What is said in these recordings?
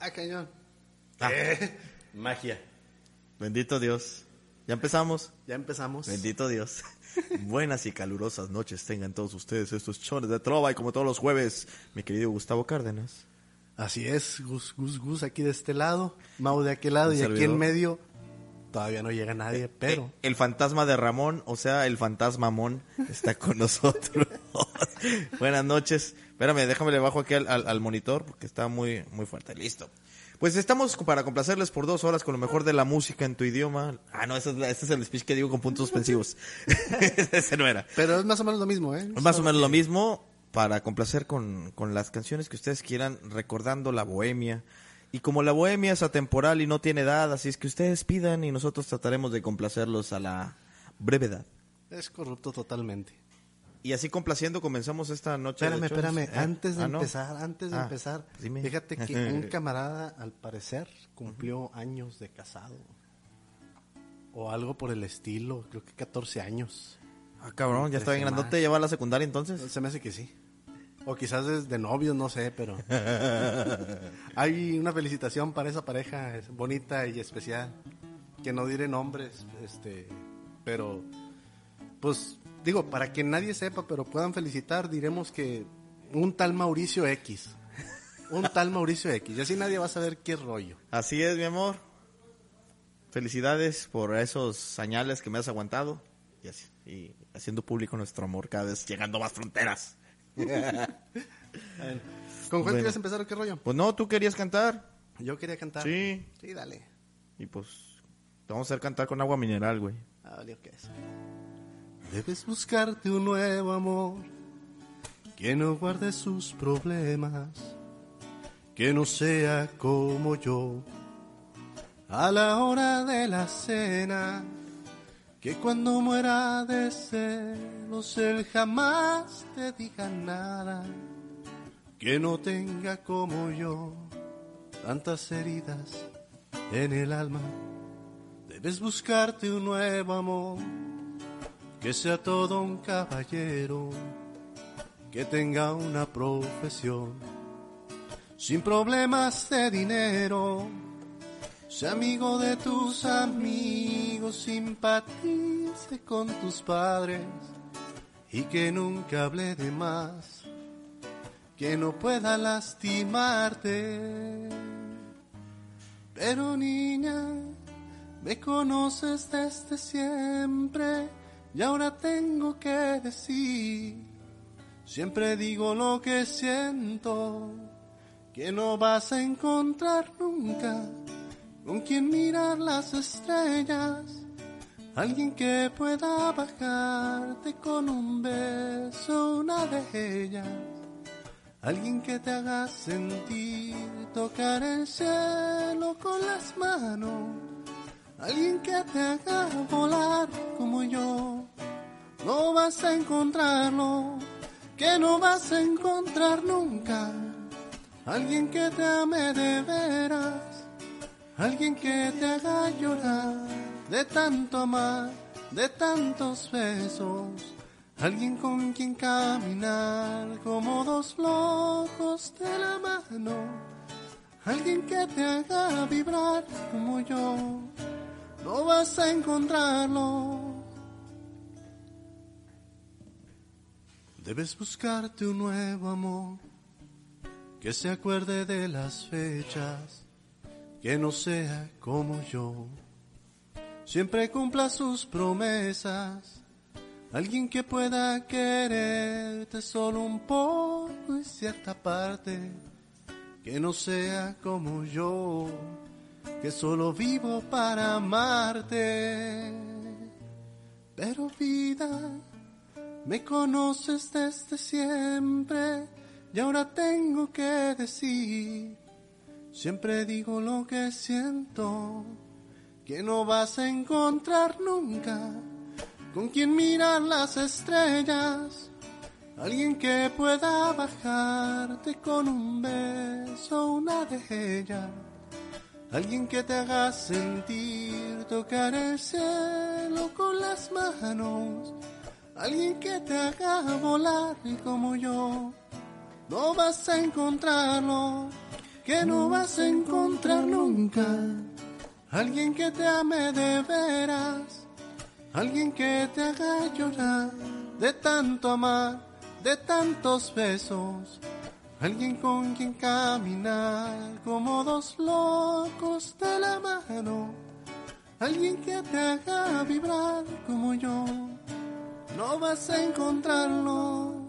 Ah, cañón. Ah. Eh, Magia. Bendito Dios. ¿Ya empezamos? ya empezamos. Bendito Dios. Buenas y calurosas noches tengan todos ustedes estos chones de trova y como todos los jueves, mi querido Gustavo Cárdenas. Así es, Gus, Gus, Gus aquí de este lado, Mau de aquel lado y aquí en medio todavía no llega nadie, pero Eh, el fantasma de Ramón, o sea, el fantasmamón, está con nosotros. Buenas noches. Espérame, déjame le bajo aquí al, al- al monitor porque está muy, muy fuerte. Listo. Pues estamos para complacerles por dos horas con lo mejor de la música en tu idioma. Ah, no, ese es, ese es el speech que digo con puntos suspensivos. ese no era. pero es más o menos lo mismo, ¿eh? Es más o menos lo mismo para complacer con, con las canciones que ustedes quieran, recordando la bohemia. Y como la bohemia es atemporal y no tiene edad, así es que ustedes pidan y nosotros trataremos de complacerlos a la brevedad. Es corrupto totalmente. Y así complaciendo comenzamos esta noche. de Espérame, shows. espérame, ¿Eh? antes de Ah, no. empezar, antes de Ah, empezar, dime. fíjate que un camarada al parecer cumplió años de casado. O algo por el estilo, creo que 14 años. Ah, cabrón, ya está bien grandote, ya va a la secundaria entonces. Se me hace que sí. O quizás desde novios, no sé, pero... Hay una felicitación para esa pareja es bonita y especial. Que no diré nombres, este... Pero, pues, digo, para que nadie sepa, pero puedan felicitar, diremos que un tal Mauricio X. Un tal Mauricio X. Y así nadie va a saber qué rollo. Así es, mi amor. Felicidades por esos señales que me has aguantado. Y, así- y haciendo público nuestro amor cada vez llegando a más fronteras. ¿Con cuál Bueno. quieres empezar o qué rollo? Pues no, tú querías cantar. Yo quería cantar. Sí. Sí, dale. Y pues te vamos a hacer cantar con agua mineral, güey. Ah, valió que es. Debes buscarte un nuevo amor que no guarde sus problemas, que no sea como yo. A la hora de la cena, que cuando muera de celos él jamás te diga nada, que no tenga como yo tantas heridas en el alma. Debes buscarte un nuevo amor, que sea todo un caballero, que tenga una profesión, sin problemas de dinero, sea amigo de tus amigos, simpatice con tus padres y que nunca hable de más, que no pueda lastimarte. Pero niña, me conoces desde siempre y ahora tengo que decir, siempre digo lo que siento, que no vas a encontrar nunca con quien mirar las estrellas, alguien que pueda bajarte con un beso una de ellas. Alguien que te haga sentir tocar el cielo con las manos. Alguien que te haga volar como yo. No vas a encontrarlo, que no vas a encontrar nunca. Alguien que te ame de veras. Alguien que te haga llorar de tanto amar, de tantos besos. Alguien con quien caminar como dos locos de la mano. Alguien que te haga vibrar como yo. No vas a encontrarlo. Debes buscarte un nuevo amor que se acuerde de las fechas, que no sea como yo. Siempre cumpla sus promesas. Alguien que pueda quererte solo un poco y cierta parte, que no sea como yo, que solo vivo para amarte. Pero vida, me conoces desde siempre y ahora tengo que decir, siempre digo lo que siento, que no vas a encontrar nunca con quien mirar las estrellas, alguien que pueda bajarte con un beso una de ellas, alguien que te haga sentir tocar el cielo con las manos, alguien que te haga volar como yo, no vas a encontrarlo. que no vas a encontrar nunca. Alguien que te ame de veras, alguien que te haga llorar de tanto amar, de tantos besos. Alguien con quien caminar como dos locos de la mano. Alguien que te haga vibrar como yo. No vas a encontrarlo.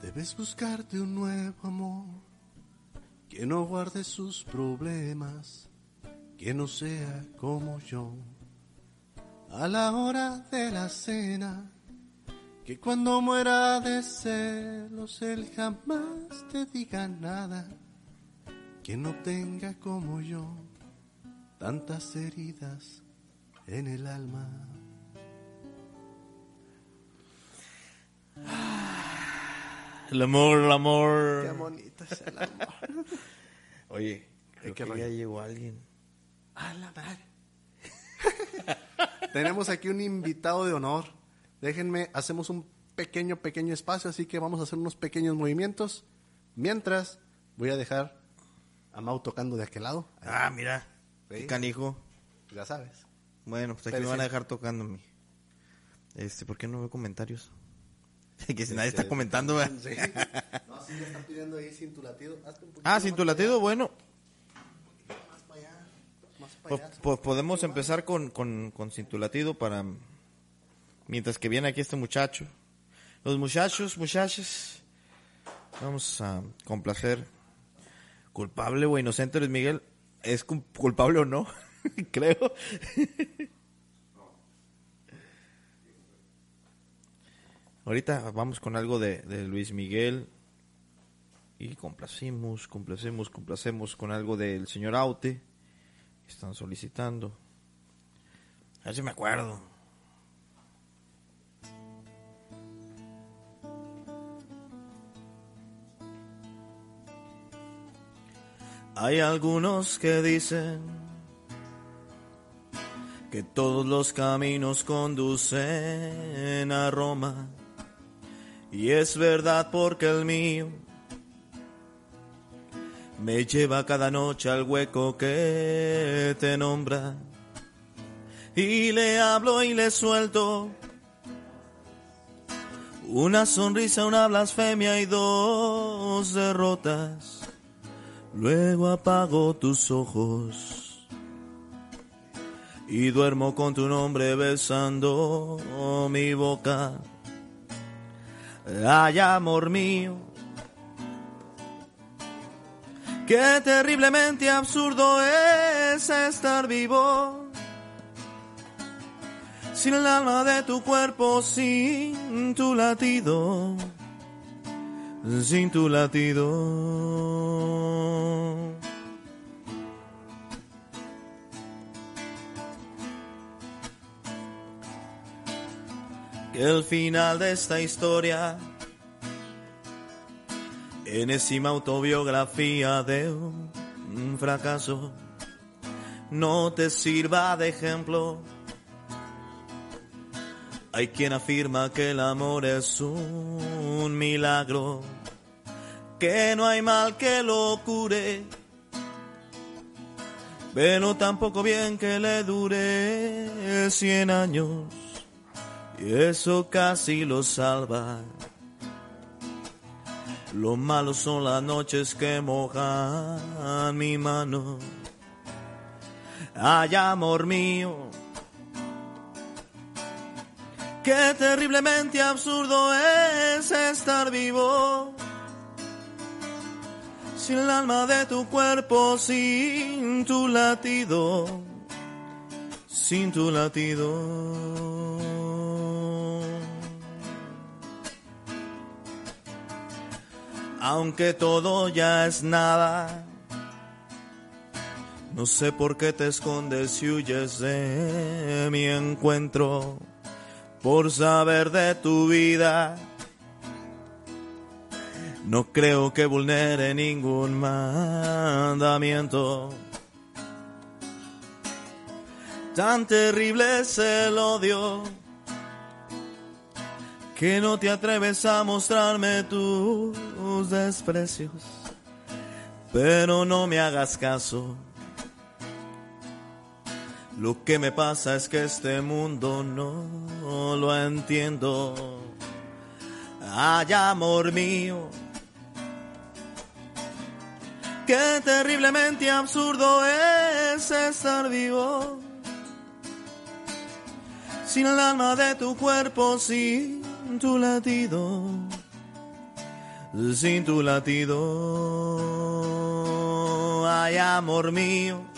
Debes buscarte un nuevo amor que no guarde sus problemas, que no sea como yo. A la hora de la cena, que cuando muera de celos él jamás te diga nada, que no tenga como yo tantas heridas en el alma. El amor, el amor. Qué bonito es el amor. Oye, creo qué que rollo? ya llegó alguien. A la madre. Tenemos aquí un invitado de honor. Déjenme, hacemos un pequeño, pequeño espacio, así que vamos a hacer unos pequeños movimientos. Mientras, voy a dejar a Mau tocando de aquel lado. Ah, mira. Sí. Canijo. Ya sabes. Bueno, pues aquí Pero me van a dejar tocándome. Este, ¿por qué no veo comentarios? que si nadie Este, está comentando, ¿verdad? Sí. No, sí, ya están pidiendo ahí sin tu latido. Hazte un poquito Ah, sin tu latido, bueno. allá, Más para allá. Más para Pues, allá. pues podemos empezar con, con, con sin tu latido para... Mientras que viene aquí este muchacho. Los muchachos, muchachos. Vamos a complacer. Culpable o inocente Luis Miguel. ¿Es cu- culpable o no? Creo. Ahorita vamos con algo de, Luis Miguel. Y complacimos, complacemos, complacemos con algo del señor Aute. Están solicitando. A ver si me acuerdo. Hay algunos que dicen que todos los caminos conducen a Roma. Y es verdad porque el mío me lleva cada noche al hueco que te nombra. Y le hablo y le suelto una sonrisa, una blasfemia y dos derrotas. Luego apago tus ojos y duermo con tu nombre besando mi boca. Ay, amor mío, qué terriblemente absurdo es estar vivo. Sin el alma de tu cuerpo, sin tu latido, sin tu latido. Que el final de esta historia, enésima autobiografía de un fracaso, no te sirva de ejemplo. Hay quien afirma que el amor es un milagro, que no hay mal que lo cure, pero tampoco bien que le dure cien años, y eso casi lo salva. Lo malo son las noches que mojan mi mano. Ay, amor mío, Qué terriblemente absurdo es estar vivo. Sin el alma de tu cuerpo, sin tu latido, sin tu latido. Aunque todo ya es nada, no sé por qué te escondes y huyes de mi encuentro por saber de tu vida. No creo que vulnere ningún mandamiento. Tan terrible es el odio que no te atreves a mostrarme tus desprecios, pero no me hagas caso. Lo que me pasa es que este mundo no lo entiendo. Ay, amor mío, qué terriblemente absurdo es estar vivo. Sin el alma de tu cuerpo, sin tu latido, sin tu latido. Ay, amor mío.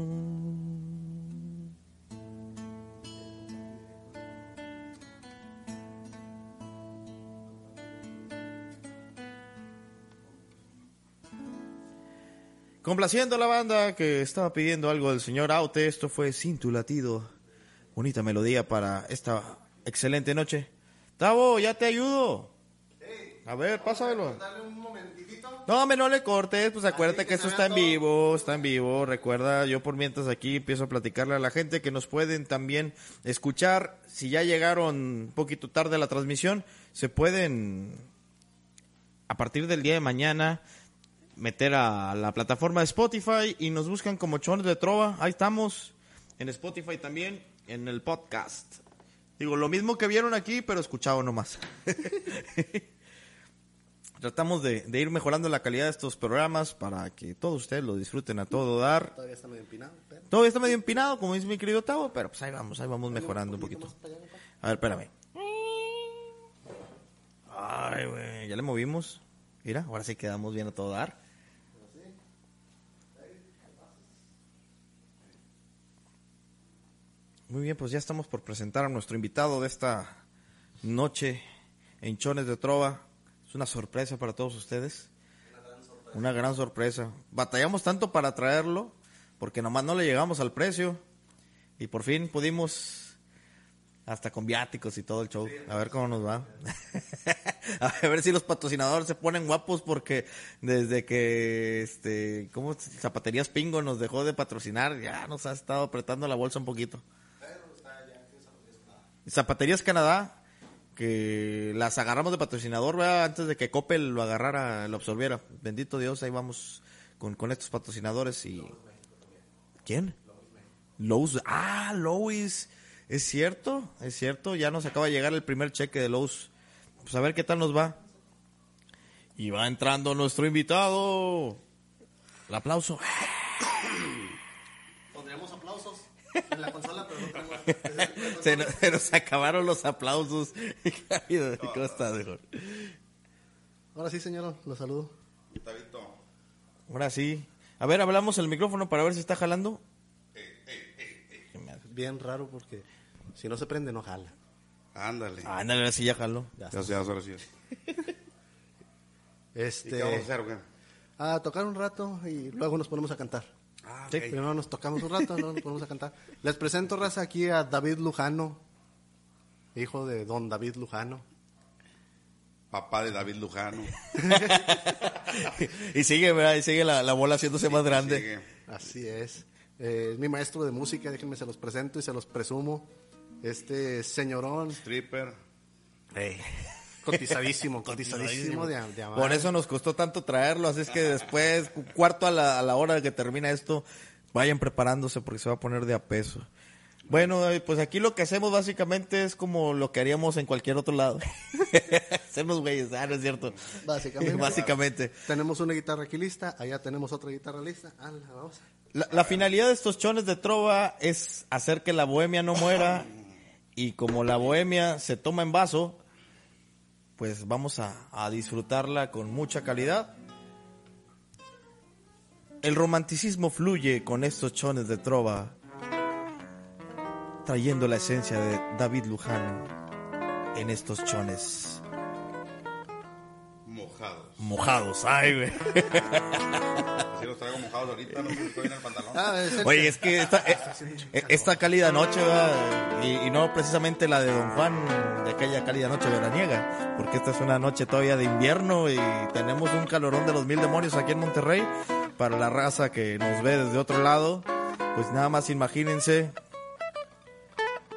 Complaciendo a la banda que estaba pidiendo algo del señor Aute, esto fue Sin tu latido. Bonita melodía para esta excelente noche. Tavo, ya te ayudo. A ver, pásamelo. No, me no le cortes, pues acuérdate que esto está en vivo, está en vivo. Recuerda, yo por mientras aquí empiezo a platicarle a la gente que nos pueden también escuchar. Si ya llegaron un poquito tarde a la transmisión, se pueden, a partir del día de mañana, meter a la plataforma de Spotify y nos buscan como Chones de Trova. Ahí estamos, en Spotify también, en el podcast. Digo, lo mismo que vieron aquí, pero escuchado nomás. Tratamos de, de ir mejorando la calidad de estos programas para que todos ustedes lo disfruten a todo dar. Todavía está medio empinado, pero. Todavía está medio empinado, como dice mi querido Tavo, pero pues ahí vamos, ahí vamos mejorando un poquito. A ver, espérame. Ay, güey, ya le movimos. Mira, ahora sí quedamos bien a todo dar. Muy bien, pues ya estamos por presentar a nuestro invitado de esta noche en Chones de Trova. Es una sorpresa para todos ustedes. Una gran sorpresa. Batallamos tanto para traerlo porque nomás no le llegamos al precio y por fin pudimos hasta con viáticos y todo el show. A ver cómo nos va. a ver si los patrocinadores se ponen guapos porque desde que este, ¿cómo? Zapaterías Pingo nos dejó de patrocinar, ya nos ha estado apretando la bolsa un poquito. Zapaterías Canadá, que las agarramos de patrocinador, ¿verdad? Antes de que Coppel lo agarrara, lo absorbiera. Bendito Dios, ahí vamos con, con estos patrocinadores y... ¿Quién? Lowe's. Ah, Lowe's. Es cierto, es cierto. Ya nos acaba de llegar el primer cheque de Lowe's. Pues a ver qué tal nos va. Y va entrando nuestro invitado. El aplauso. En la consola, pero no tengo. Se nos, se nos acabaron los aplausos. ¿Cómo estás, mejor? Ahora sí, señor, lo saludo. Ahora sí. A ver, hablamos el micrófono para ver si está jalando. Bien raro porque si no se prende, no jala. Ándale. Ah, ándale, ahora sí ya jaló. Ya Ya ahora sí. ¿Y Este. qué vamos a hacer o qué? A tocar un rato y luego nos ponemos a cantar. Ah, Sí. Primero nos tocamos un rato, luego nos ponemos a cantar. Les presento, raza, aquí a David Lujano, hijo de don David Lujano. Papá de David Lujano. y sigue, ¿verdad? Y sigue la, la bola haciéndose más grande. Sigue. Así es. Eh, es mi maestro de música, déjenme se los presento y se los presumo. Este señorón, Stripper. cotizadísimo, cotizadísimo de, de amar. Por eso nos costó tanto traerlo, así es que después, cu- cuarto a la, a la hora de que termina esto, vayan preparándose porque se va a poner de a peso. Bueno, pues aquí lo que hacemos básicamente es como lo que haríamos en cualquier otro lado. Hacemos güeyes, ah, no es cierto. Básicamente. básicamente. Tenemos una guitarra aquí lista, allá tenemos otra guitarra lista. Ah, la vamos. La, la finalidad de estos chones de trova es hacer que la bohemia no muera y como la bohemia se toma en vaso, pues vamos a, a disfrutarla con mucha calidad. El romanticismo fluye con estos chones de trova, trayendo la esencia de David Luján en estos chones. Mojado. mojados. Mojados, ay, güey. Así mojados ahorita, no en el pantalón. Ah, es el- Oye, es que esta, eh, eh, esta cálida noche, ¿verdad? y, y no precisamente la de Don Juan, de aquella cálida noche veraniega, porque esta es una noche todavía de invierno y tenemos un calorón de los mil demonios aquí en Monterrey. Para la raza que nos ve desde otro lado, pues nada más imagínense,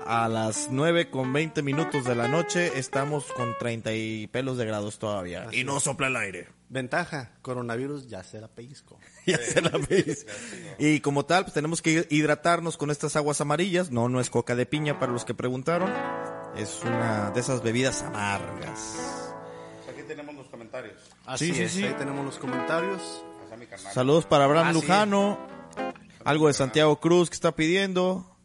a las 9 con 20 minutos de la noche estamos con 30 y pelos de grados todavía. y no sopla el aire. Ventaja, coronavirus ya se la pellizco. Ya se la. Y como tal, pues tenemos que hidratarnos con estas aguas amarillas. No, no es coca de piña para los que preguntaron. Es una de esas bebidas amargas. Pues aquí tenemos los comentarios. Así Sí, sí, es, sí. ahí tenemos los comentarios. Carnal. Saludos para Abraham Ah, sí. Lujano. Algo de Santiago Cruz que está pidiendo.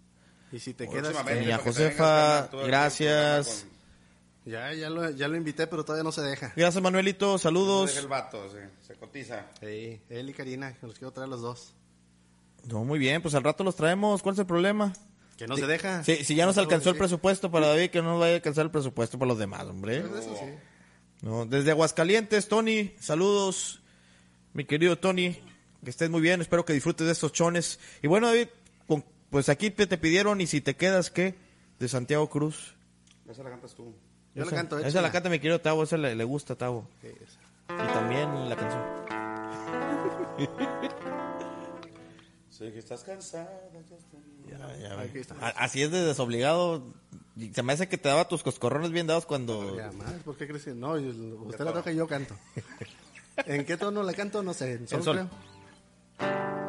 Y si te quedas... Próximamente, Doña Josefa, gracias. Ya, ya lo, ya lo invité, pero todavía no se deja. Gracias No Manuelito, deja el saludos. vato, se, se cotiza. Sí, él y Karina, que los quiero traer los dos. No, muy bien, pues al rato los traemos. ¿Cuál es el problema? Que no se deja. Sí, si ya nos No alcanzó el presupuesto para David, que no vaya a alcanzar el presupuesto para los demás, hombre. Eso sí. No, desde Aguascalientes, Tony, saludos, mi querido Tony, que estés muy bien, espero que disfrutes de estos chones. Y bueno, David, con- pues aquí te, te pidieron, y si te quedas, ¿qué? De Santiago Cruz. Esa la cantas tú. Yo esa, la canto, Esa la canta mi querido Tavo, esa le, le gusta a Tavo. Sí. Y también la canción. Sé que estás cansada. ya Ya, ya está. Así es de desobligado. Se me hace que te daba tus coscorrones bien dados cuando... Ya más, ¿por qué crees que no? usted la toca y yo canto. ¿En qué tono la canto? No sé, en sol, En sol. creo.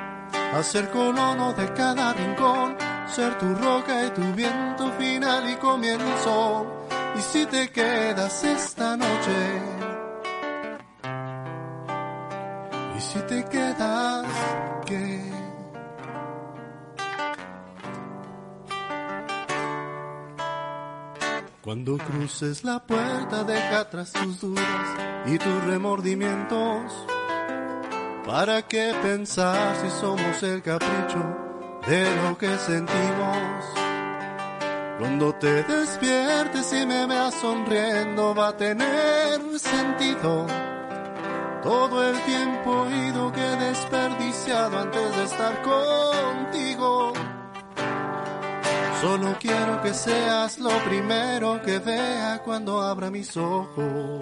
a ser colono de cada rincón, ser tu roca y tu viento final y comienzo. Y si te quedas esta noche, y si te quedas, ¿qué? Cuando cruces la puerta deja atrás tus dudas y tus remordimientos. ¿Para qué pensar si somos el capricho de lo que sentimos? Cuando te despiertes y me veas sonriendo va a tener sentido. Todo el tiempo ido que he desperdiciado antes de estar contigo. Solo quiero que seas lo primero que vea cuando abra mis ojos.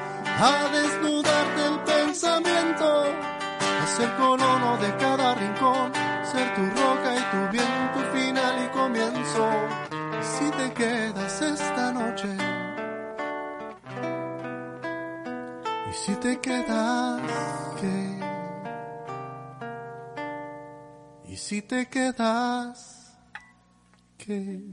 a desnudar del pensamiento, a ser colono de cada rincón, ser tu roca y tu bien, tu final y comienzo. Si te quedas esta noche, y si te quedas, ¿qué? Y si te quedas, ¿qué?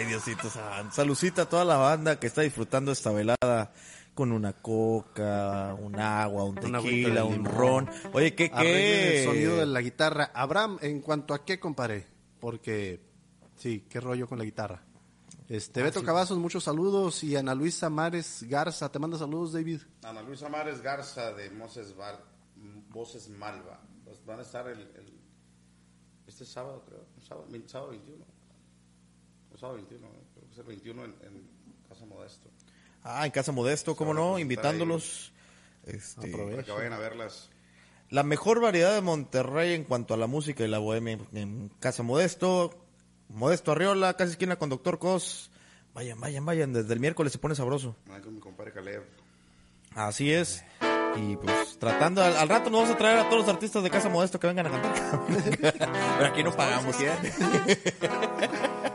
Ay, Diosito santo. Saludcita a toda la banda que está disfrutando esta velada con una coca, un agua, un tequila, un ron. Oye, ¿qué Arreglen el sonido de qué? la guitarra. Abraham, en cuanto a qué comparé, porque sí, qué rollo con la guitarra. Este, Beto Cavazos, muchos saludos y Ana Luisa Mares Garza, te manda saludos, David. Ana Luisa Mares Garza de Moses Bar, Voces Malva. Pues van a estar el, el- este sábado, creo. Sábado, sábado 21. El sábado 21, ¿eh? creo que es el 21 en, en Casa Modesto. Ah, en Casa Modesto, cómo no, presentar invitándolos. Este, Aprovecha. Para que vayan a verlas. la mejor variedad de Monterrey en cuanto a la música y la bohemia en Casa Modesto. Modesto Arriola, casi esquina con Doctor Cos. Vayan, vayan, vayan. Desde el miércoles se pone sabroso. Ahí con mi compadre Caleb. Así es. Y pues tratando, al, al rato nos vamos a traer a todos los artistas de Casa Modesto que vengan a cantar. Pero aquí no pagamos.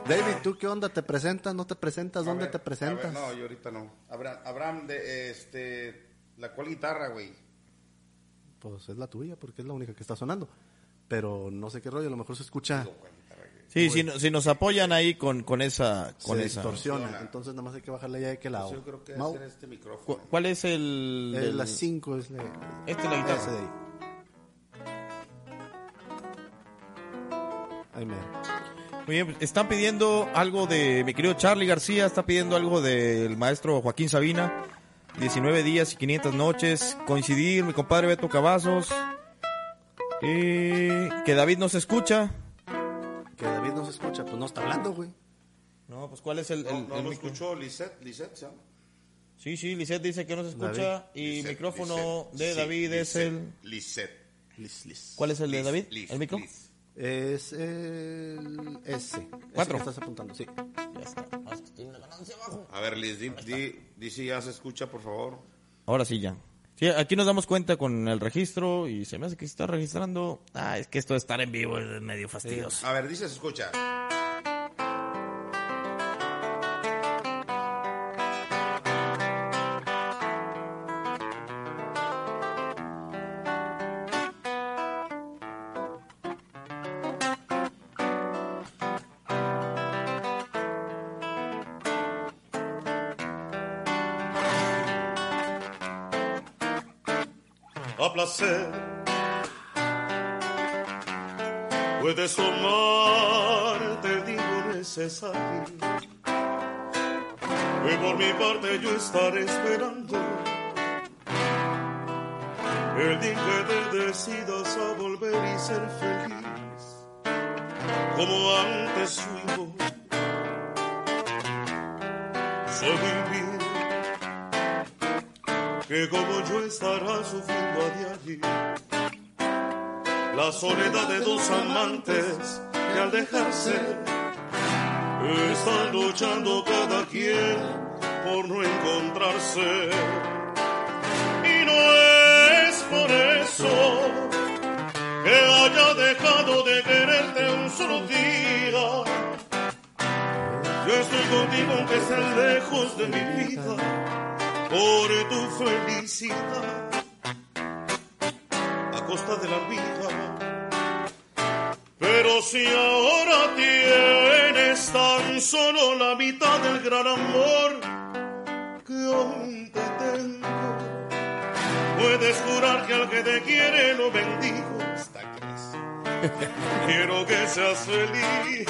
David, ¿tú qué onda? ¿Te presentas? ¿No te presentas? A ¿Dónde ver, te a presentas? ver, no, yo ahorita no. Abraham, Abraham de este. ¿La cual guitarra, güey? Pues es la tuya, porque es la única que está sonando. Pero no sé qué rollo, a lo mejor se escucha. Sí, si, no- si nos apoyan ahí con, con esa... Con se esa. distorsiona. Entonces nada más hay que bajarle ya de qué lado. Pues Yo creo que Mau, debe ser este micrófono. ¿Cu- ¿Cuál es el...? eh, del- la 5 es la... Esta es la guitarra. ese de ahí. Ahí mero. Muy bien, pues, están pidiendo algo de mi querido Charlie García, está pidiendo algo del maestro Joaquín Sabina. 19 días y 500 noches. Coincidir, mi compadre Beto Cavazos. Y que David nos escucha. Que David no se escucha, pues no está hablando, güey. No, pues ¿cuál es el, No, el- no el lo micro? escuchó Lisette, Lisette, ¿sí? Sí, sí, Lisette dice que no se escucha. David. Y Lisette, micrófono de Sí, David es Lisette, el... Lisette. Lis, lis. ¿Cuál es el de David? ¿El micro? Lis. Es el S. Ese Cuatro. que estás apuntando, sí. Ya está. Es que tiene una ganancia abajo. A ver, Liz, di, di, di si ya se escucha, por favor. Ahora sí ya. Sí, aquí nos damos cuenta con el registro y se me hace que se está registrando. Ah, es que esto de estar en vivo es medio fastidioso. A ver, dice, se escucha. A placer. Puedes tomar, te digo necesario. Y por mi parte yo estaré esperando el día que te decidas a volver y ser feliz como antes fuimos. Bien que como yo estará sufriendo a diario la soledad de dos amantes que al dejarse están luchando cada quien por no encontrarse. Y no es por eso que haya dejado de quererte un solo día. Yo estoy contigo aunque estés lejos de mi vida por tu felicidad a costa de la vida. Pero si ahora tienes tan solo la mitad del gran amor que aún te tengo, puedes jurar que al que te quiere lo bendigo. Hasta que. Quiero que seas feliz,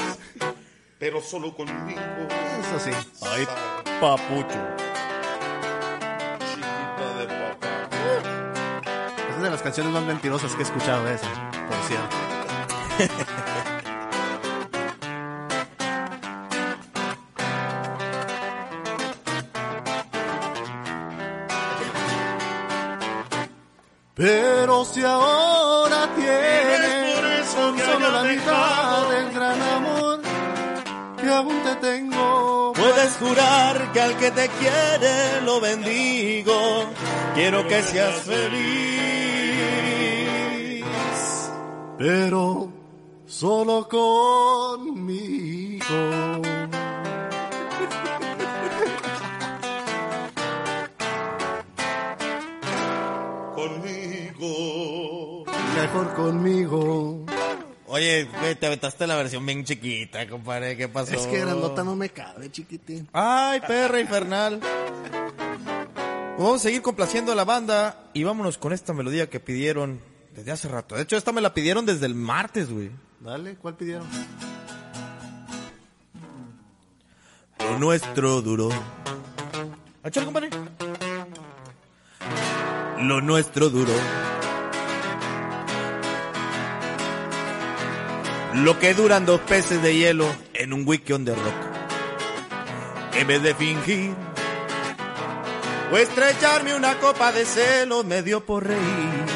pero solo conmigo. Eso sí. Ay, papucho. Canciones más mentirosas que he escuchado esa, por cierto. Pero si ahora tienes tan solo la mitad del gran amor que aún te tengo. Puedes jurar que al que te quiere lo bendigo. Quiero que seas feliz pero solo conmigo. conmigo. Mejor conmigo. Oye, te aventaste la versión bien chiquita, compadre. ¿Qué pasó? Es que grandota no me cabe, chiquitín. Ay, perra infernal. Vamos a seguir complaciendo a la banda y vámonos con esta melodía que pidieron desde hace rato. De hecho, esta me la pidieron desde el martes, güey. Dale, ¿cuál pidieron? Lo nuestro duró. Échale, compadre. Lo nuestro duró. Lo que duran dos peces de hielo en un weekend de rock. En vez de fingir o estrecharme una copa de celo, me dio por reír.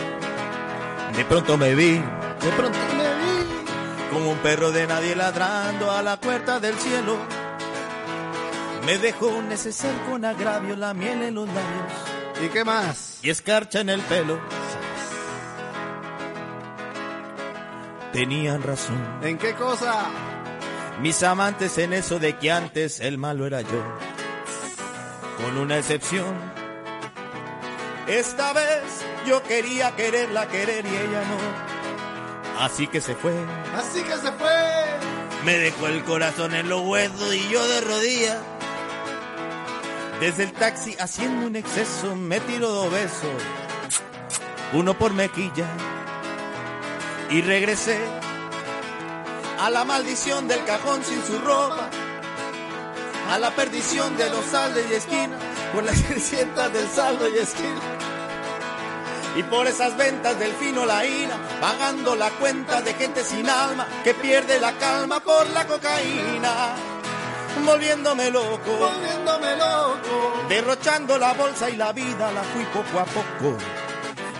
De pronto me vi De pronto me vi. como un perro de nadie ladrando a la puerta del cielo. Me dejó un neceser con agravio, la miel en los labios ¿Y qué más? y escarcha en el pelo. Tenían razón ¿En qué cosa? mis amantes en eso de que antes el malo era yo. Con una excepción. Esta vez yo quería quererla querer y ella no. Así que se fue. Así que se fue. Me dejó el corazón en los huesos y yo de rodillas. Desde el taxi haciendo un exceso me tiro dos besos. Uno por mejilla. Y regresé a la maldición del cajón sin su ropa. A la perdición de los saldos y esquinas. Por las 300 del saldo y esquina. Y por esas ventas del fino la ira, pagando la cuenta de gente sin alma que pierde la calma por la cocaína. Volviéndome loco, Volviéndome loco. derrochando la bolsa y la vida la fui poco a poco,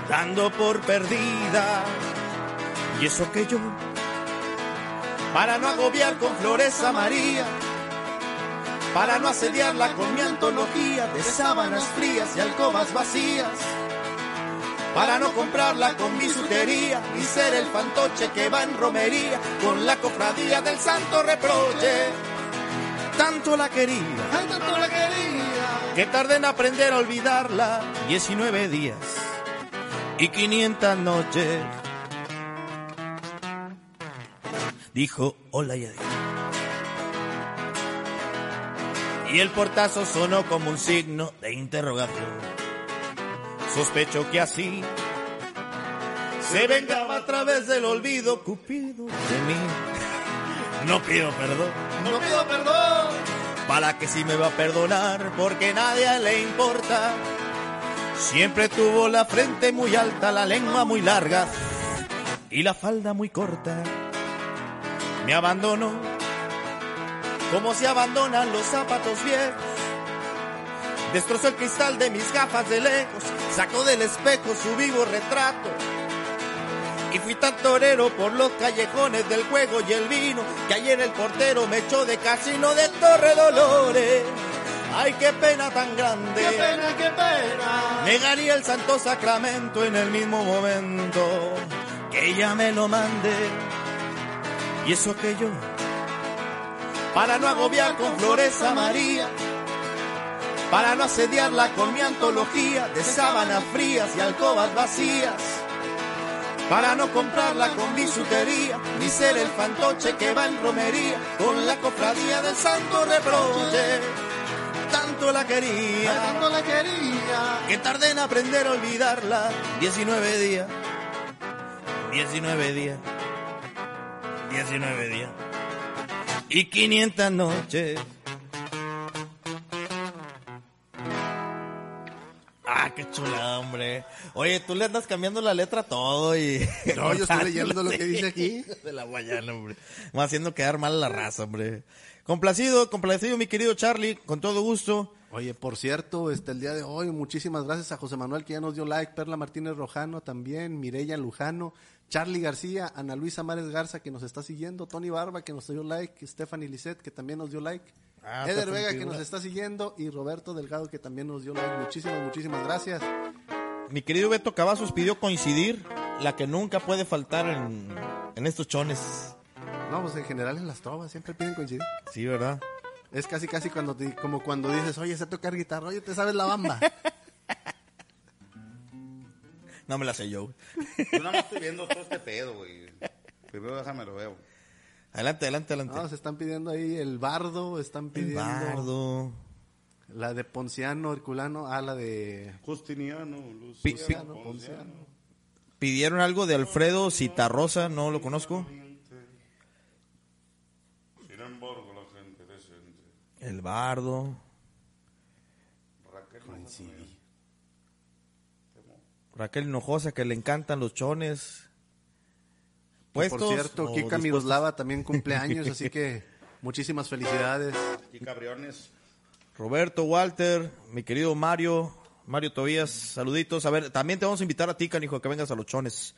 dando por perdida. Y eso que yo, para no agobiar con flores a María, para no asediarla con mi antología de sábanas frías y alcobas vacías para no comprarla con bisutería y ser el fantoche que va en romería con la cofradía del santo reproche. Tanto la quería tanto la quería. que tardé en aprender a olvidarla 19 días y 500 noches. Dijo hola y adiós. Y el portazo sonó como un signo de interrogación. Sospecho que así se vengaba a través del olvido Cupido de mí. No pido perdón, No pido perdón. para que si me va a perdonar, porque nadie le importa. Siempre tuvo la frente muy alta, la lengua muy larga y la falda muy corta. Me abandonó como se abandonan los zapatos viejos. Destrozó el cristal de mis gafas de lejos, sacó del espejo su vivo retrato. Y fui tan torero por los callejones del juego y el vino, que ayer el portero me echó de casino de Torre Dolores. Ay, qué pena tan grande. Qué pena, qué pena. Negaría el santo sacramento en el mismo momento que ella me lo mande. Y eso que yo, para no agobiar con flores a María, para no asediarla con mi antología de sábanas frías y alcobas vacías, para no comprarla con bisutería, ni ser el fantoche que va en romería con la cofradía del santo reproche. Tanto la quería tanto la quería. que tardé en aprender a olvidarla. 19 días, 19 días, 19 días y 500 noches. Ah, qué chula, hombre. Oye, tú le andas cambiando la letra a todo y... No, yo estoy leyendo lo que dice aquí. De la mañana, hombre. Va haciendo quedar mal a la raza, hombre. Complacido, complacido, mi querido Charlie, con todo gusto. Oye, por cierto, este, el día de hoy, muchísimas gracias a José Manuel que ya nos dio like, Perla Martínez Rojano también, Mireya Lujano, Charlie García, Ana Luisa Mares Garza que nos está siguiendo, Tony Barba que nos dio like, Stephanie Lisset que también nos dio like, Ah, Eder Vega que nos está siguiendo y Roberto Delgado que también nos dio like. Muchísimas, muchísimas gracias. Mi querido Beto Cavazos pidió coincidir, la que nunca puede faltar en, en estos chones. No, pues en general en las trovas siempre piden coincidir. Sí, ¿verdad? Es casi, casi cuando te- como cuando dices, oye, sé tocar guitarra, oye, te sabes la bamba. No me la sé yo. Yo nada más estoy viendo todo este pedo, güey. Primero déjame lo veo. Adelante, adelante, adelante. No, se están pidiendo ahí el bardo, están El pidiendo bardo. la de Ponciano, Herculano, ah, la de Justiniano, Luciano, Ponciano. Pidieron algo de Alfredo Citarrosa, no lo conozco. Sin embargo, la gente decente. El bardo. Raquel Coincidí. Raquel Hinojosa, que le encantan los chones. Por cierto, Kika dispuestos. Miroslava también cumpleaños, así que muchísimas felicidades. y Cabriones. Roberto, Walter, mi querido Mario, Mario Tobías, saluditos. A ver, también te vamos a invitar a ti, canijo, que vengas a los chones,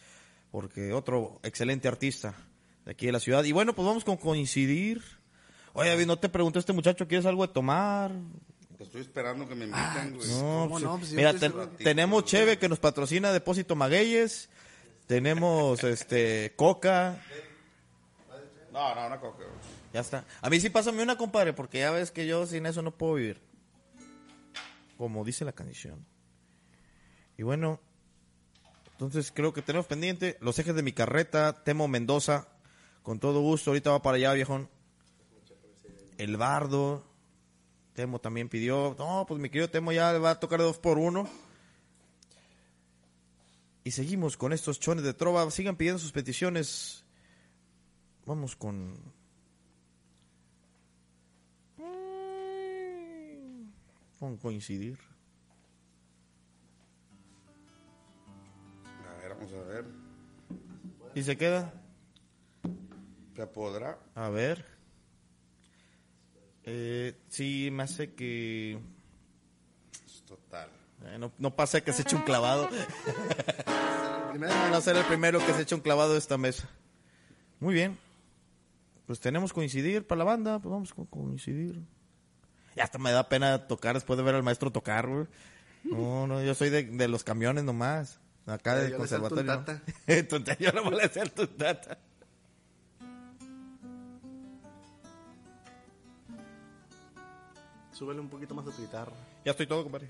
porque otro excelente artista de aquí de la ciudad. Y bueno, pues vamos con coincidir. Oye, David, no te pregunté este muchacho, ¿quieres algo de tomar? Estoy esperando que me inviten, güey. No, ¿Cómo pues, no? Pues mira, es un- tenemos Cheve que nos patrocina Depósito Magueyes, tenemos este Coca, No, no, una coca. ya está. A mí sí pásame una, compadre, porque ya ves que yo sin eso no puedo vivir. Como dice la canción. Y bueno, entonces creo que tenemos pendiente los ejes de mi carreta, Temo Mendoza, con todo gusto, ahorita va para allá, viejón. El Bardo, Temo también pidió, no, pues mi querido Temo ya va a tocar dos por uno. Y seguimos con estos chones de trova, sigan pidiendo sus peticiones. Vamos con con coincidir. A ver, vamos a ver. ¿Y se queda? ¿Se podrá? A ver. Eh, sí, me hace que... Es total. Eh, no, no pasa que se eche un clavado. Primero, No ser el primero que se eche un clavado de esta mesa. Muy bien. Pues tenemos coincidir para la banda. Pues vamos con coincidir. Ya hasta me da pena tocar después de ver al maestro tocar, güey. No, no, yo soy de, de los camiones nomás. Acá del conservatorio. tata. yo no voy a hacer tu tata. súbele un poquito más a tu guitarra. Ya estoy todo, compadre.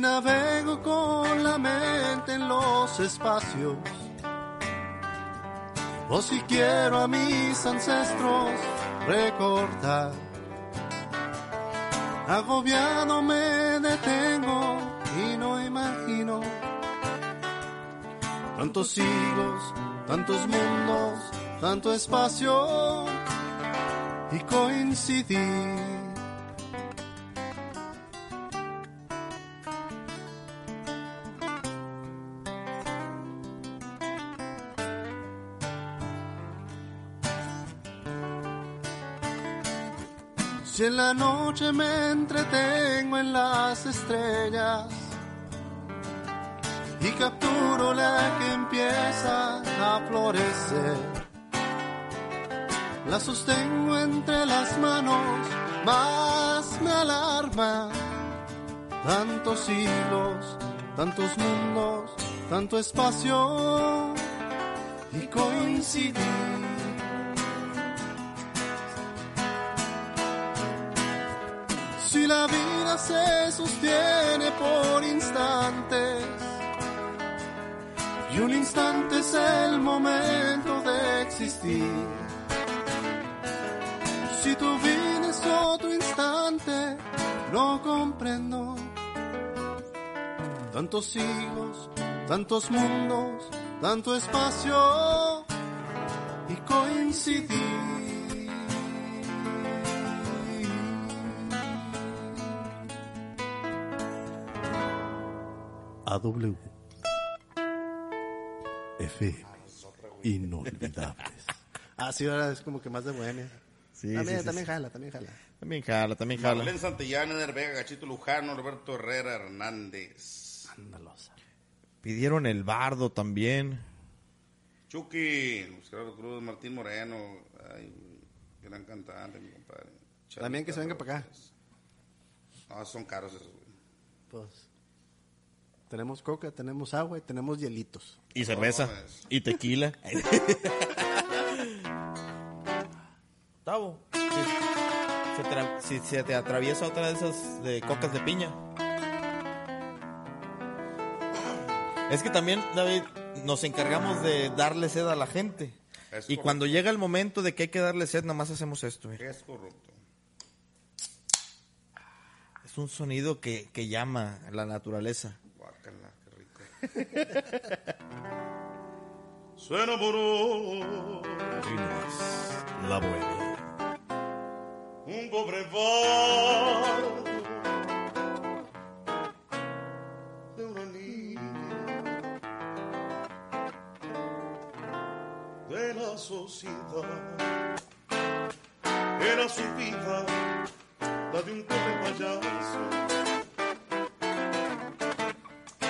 Navego con la mente en los espacios, o si quiero a mis ancestros recordar, agobiado me detengo y no imagino tantos siglos, tantos mundos, tanto espacio y coincidir. Si en la noche me entretengo en las estrellas y capturo la que empieza a florecer, la sostengo entre las manos, más me alarma. Tantos siglos, tantos mundos, tanto espacio y coincidir. Si la vida se sostiene por instantes y un instante es el momento de existir. Si tu vida es otro instante, no comprendo. Tantos siglos, tantos mundos, tanto espacio y coincidir. AW. FM. Inolvidables. Ah, sí, ahora es como que más de bohemia. Sí, también, sí, sí, también sí. jala, también jala. También jala, también jala. Marlene Santillán, Eder Vega, Gachito Lujano, Roberto Herrera Hernández. Ándalosa. Pidieron el bardo también. Chucky, Luis Gerardo Cruz, Martín Moreno. Ay, gran cantante, mi compadre. También que se venga para acá. No, son caros esos, güey. Pues. Tenemos coca, tenemos agua y tenemos hielitos. Y cerveza. mames. Y tequila. Tavo, si, se tra- si se te atraviesa otra de esas de cocas de piña. Es que también, David, nos encargamos de darle sed a la gente. Es y cuando llega el momento de que hay que darle sed, nomás hacemos esto. mira. Es corrupto. Es un sonido que, que llama a la naturaleza. Se enamoró La bohemia. un pobre bardo de una niña de la sociedad. Era su vida la de un pobre payaso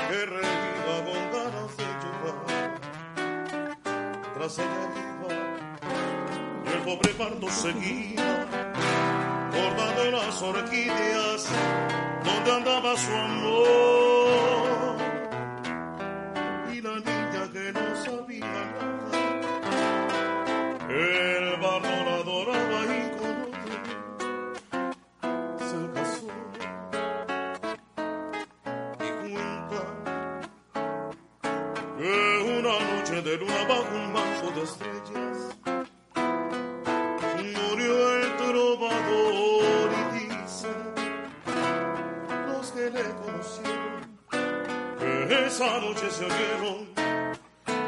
que Y el pobre bardo seguía bordando las orquídeas donde andaba su amor. Estrellas. Murió el trovador y dice los que le conocieron que esa noche se oyeron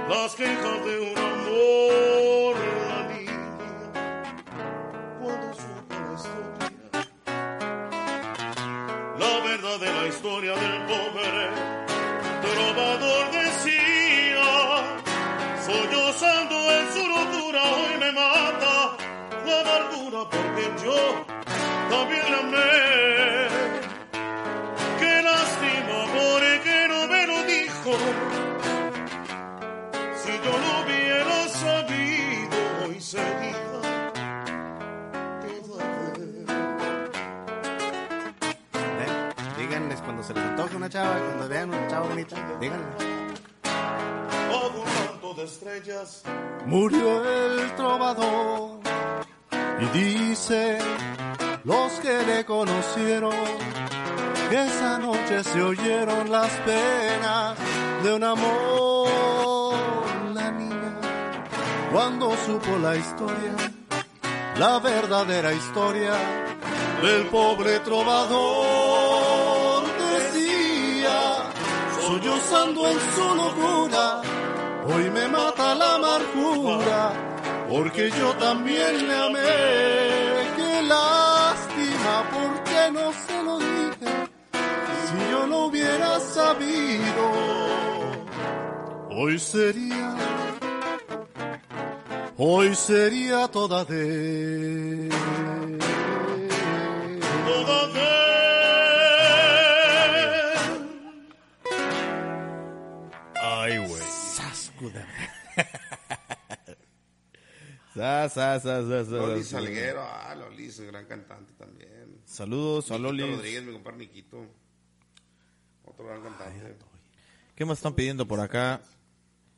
las quejas de un amor la cuando supo la historia la verdadera historia del pobre trovador porque yo también la amé qué lástima porque no me lo dijo si yo lo hubiera sabido hoy sería. ¿Eh? Díganles cuando se les antoje una chava, cuando vean una chava bonita, díganles. bajo un manto de estrellas Murió el trovador y dice los que le conocieron que esa noche se oyeron las penas de un amor. La niña cuando supo la historia, la verdadera historia del pobre trovador decía, sollozando en su locura, hoy me mata la amargura, porque yo también le amé, qué lástima, porque no se lo dije, si yo lo hubiera sabido, hoy sería, hoy sería toda de... Sa, Loli sa. Salguero, ah, Loli es un gran cantante también. Saludos a Loli. Rodríguez, mi compadre Niquito. Otro gran cantante. ¿Qué más están pidiendo por acá?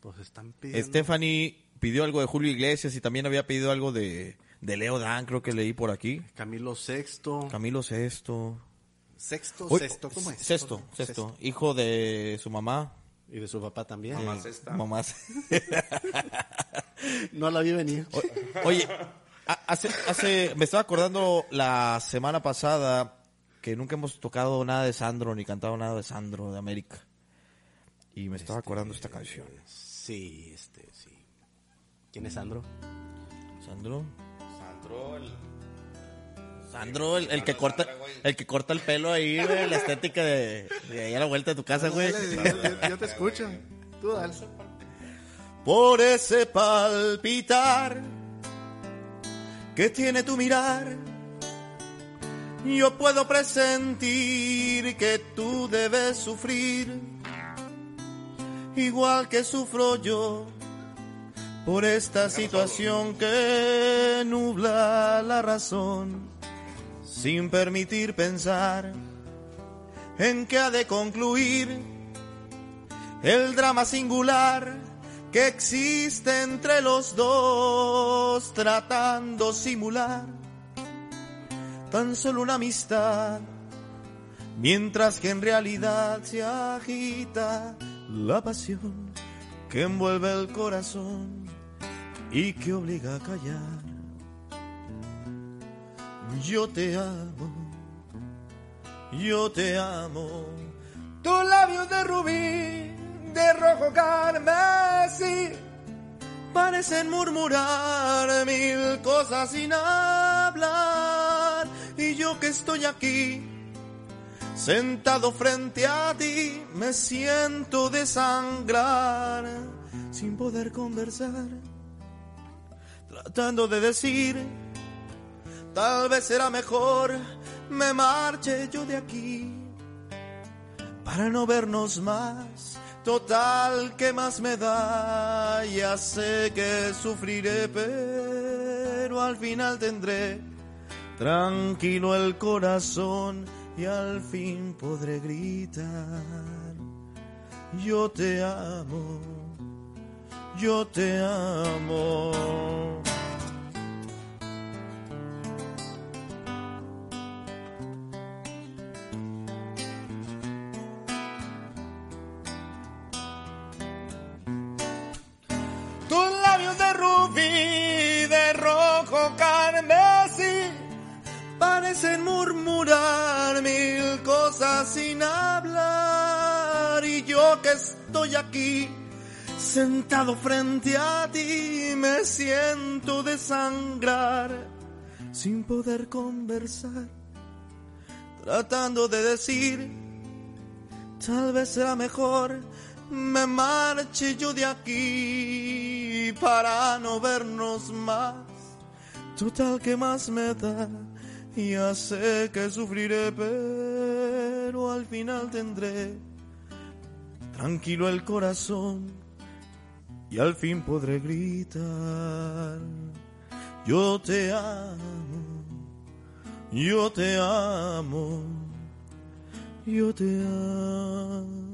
Pues están pidiendo... Stephanie pidió algo de Julio Iglesias y también había pedido algo de, de Leo Dan, creo que leí por aquí. Camilo Sexto. Camilo Sexto. Sexto, Uy, sexto, ¿cómo es? Sexto, sexto. Hijo de su mamá. Y de su papá también. Mamá Sexta. Mamás. No la vi venir. O- Oye, hace, hace, me estaba acordando la semana pasada que nunca hemos tocado nada de Sandro ni cantado nada de Sandro de América. Y me estaba acordando esta canción. Sí, este, sí. ¿Quién es Sandro? Sandro. Sandro, el Sandro, el, el que corta el que corta el pelo ahí, güey, la estética de, de ahí a la vuelta de tu casa, güey. Yo te escucho. Tú dale. Por ese palpitar que tiene tu mirar, yo puedo presentir que tú debes sufrir, igual que sufro yo, por esta situación que nubla la razón, sin permitir pensar en que ha de concluir el drama singular que existe entre los dos, tratando simular tan solo una amistad, mientras que en realidad se agita la pasión que envuelve el corazón y que obliga a callar. Yo te amo, yo te amo. Tus labios de rubí, de rojo carmesí, parecen murmurar mil cosas sin hablar. Y yo que estoy aquí, sentado frente a ti, me siento desangrar, sin poder conversar, tratando de decir, tal vez será mejor me marche yo de aquí para no vernos más. Total, que más me da? Ya sé que sufriré, pero al final tendré tranquilo el corazón y al fin podré gritar. Yo te amo, yo te amo. Parecen murmurar mil cosas sin hablar. Y yo que estoy aquí, sentado frente a ti, me siento desangrar, sin poder conversar, tratando de decir Tal vez será mejor me marche yo de aquí para no vernos más. Total que más me da, ya sé que sufriré, pero al final tendré tranquilo el corazón y al fin podré gritar. Yo te amo, yo te amo. Yo te amo.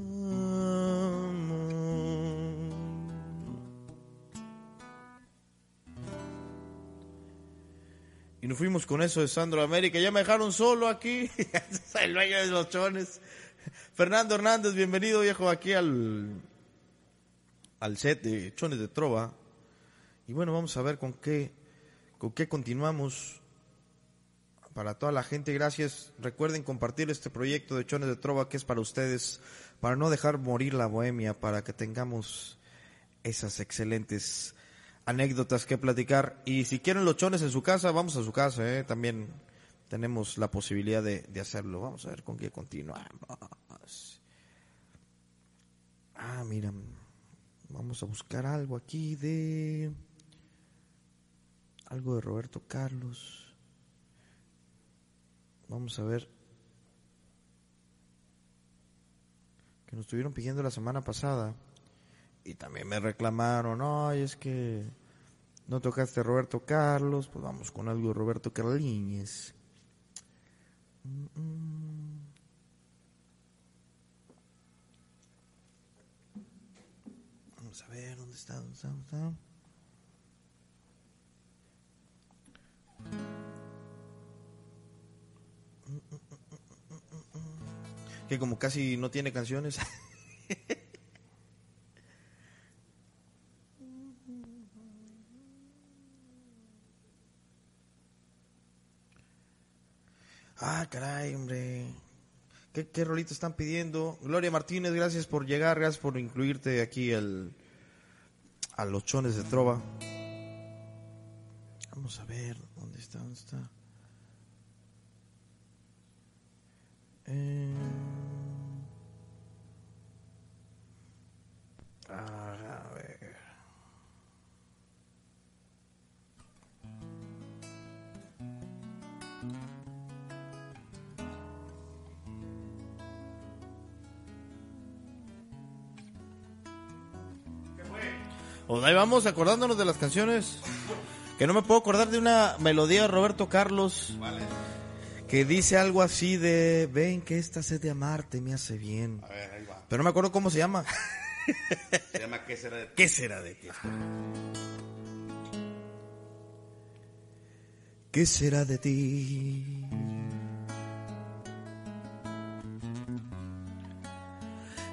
Y nos fuimos con eso de Sandro América. Ya me dejaron solo aquí. el dueño de los chones. Fernando Hernández, bienvenido viejo aquí al, al set de Chones de Trova. Y bueno, vamos a ver con qué, con qué continuamos para toda la gente, gracias. Recuerden compartir este proyecto de Chones de Trova que es para ustedes, para no dejar morir la bohemia, para que tengamos esas excelentes anécdotas que platicar. Y si quieren los chones en su casa, vamos a su casa, ¿eh? también tenemos la posibilidad de, de hacerlo. Vamos a ver con qué continuamos. Ah, mira, vamos a buscar algo aquí de... Algo de Roberto Carlos. Vamos a ver. Que nos estuvieron pidiendo la semana pasada. Y también me reclamaron, ay, es que no tocaste a Roberto Carlos. Pues vamos con algo de Roberto Carliñez. Vamos a ver, ¿dónde está? ¿Dónde está? ¿Dónde está? que como casi no tiene canciones. Ah, caray, hombre. ¿Qué, qué rolito están pidiendo? Gloria Martínez, gracias por llegar, gracias por incluirte aquí al, a los chones de trova. Vamos a ver, ¿dónde está? ¿Dónde está? Ah. Pues ahí vamos acordándonos de las canciones. Que no me puedo acordar de una melodía de Roberto Carlos. Que dice algo así de, ven que esta sed de amarte me hace bien. A ver, ahí va. Pero no me acuerdo cómo se llama. Se llama ¿Qué será de ti? ¿Qué será de ti? ¿Qué será de ti?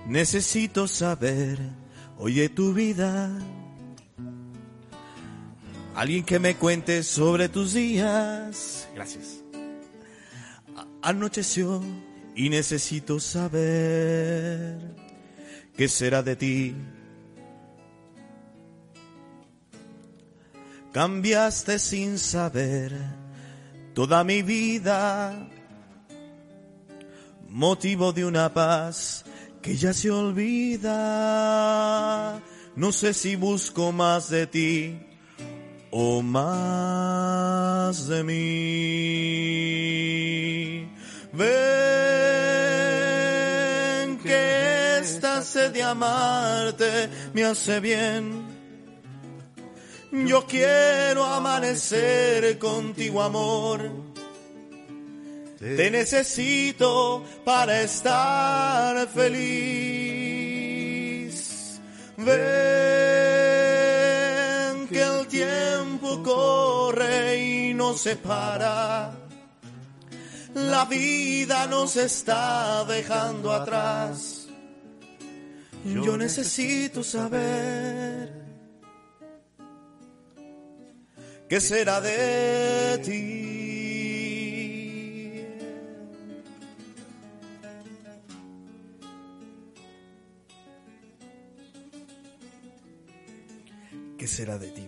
Necesito saber, oye tu vida. Alguien que me cuente sobre tus días. Gracias. Anocheció y necesito saber qué será de ti. Cambiaste sin saber toda mi vida, motivo de una paz que ya se olvida. No sé si busco más de ti o más de mí. Ven que esta sed de amarte me hace bien. Yo quiero amanecer contigo, amor. Te necesito para estar feliz. Ven tiempo corre y no se para. La vida nos está dejando atrás. Yo necesito saber qué será de ti. ¿Qué será de ti,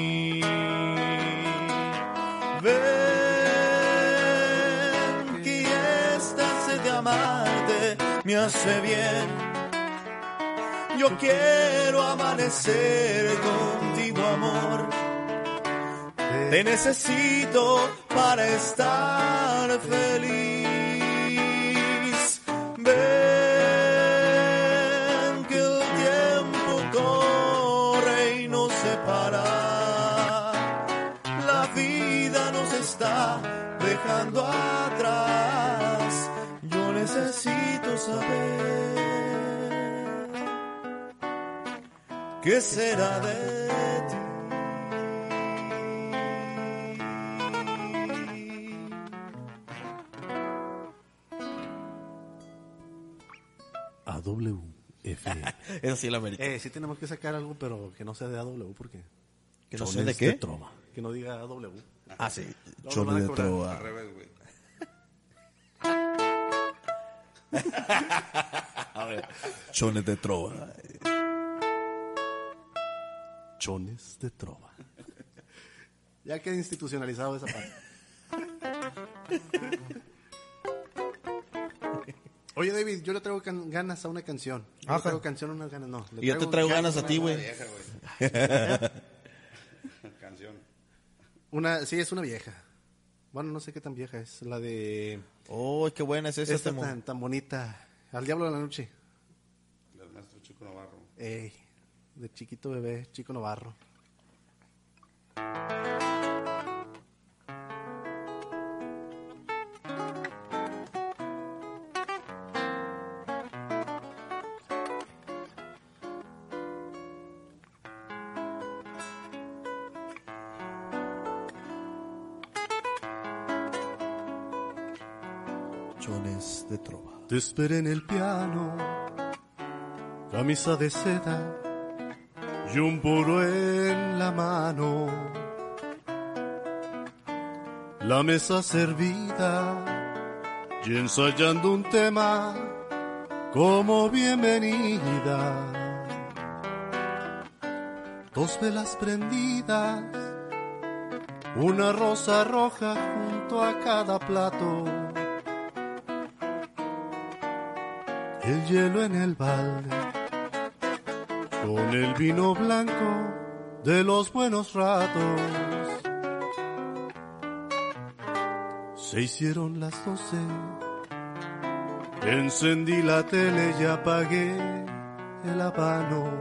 Me hace bien. Yo quiero amanecer contigo, amor. Te necesito para estar feliz. Saber qué será de ti. AWF. Eso sí la amerita. eh, sí tenemos que sacar algo, pero que no sea de AW, porque... ¿Que no Chones de qué? trova. Que no diga AW. Ah, sí. Chole de trova. Al revés, güey. Chones de trova. Chones de trova. ya queda institucionalizado esa parte. Oye, David, yo le traigo ganas a una canción. Yo le Ajá. traigo canción a unas ganas, no. le Y yo te traigo ganas a ti, güey. Vieja, güey. Canción. Una, sí, es una vieja. Bueno, no sé qué tan vieja es. La de... Oh, qué buena es esa. Esta tan, tan bonita. Al diablo de la noche. Del maestro Chico Navarro. Ey, de chiquito bebé, chico Navarro. Te esperé en el piano, camisa de seda y un puro en la mano. La mesa servida y ensayando un tema como bienvenida. Dos velas prendidas, una rosa roja junto a cada plato. El hielo en el balde, con el vino blanco de los buenos ratos. Se hicieron las doce. Encendí la tele y apagué el habano.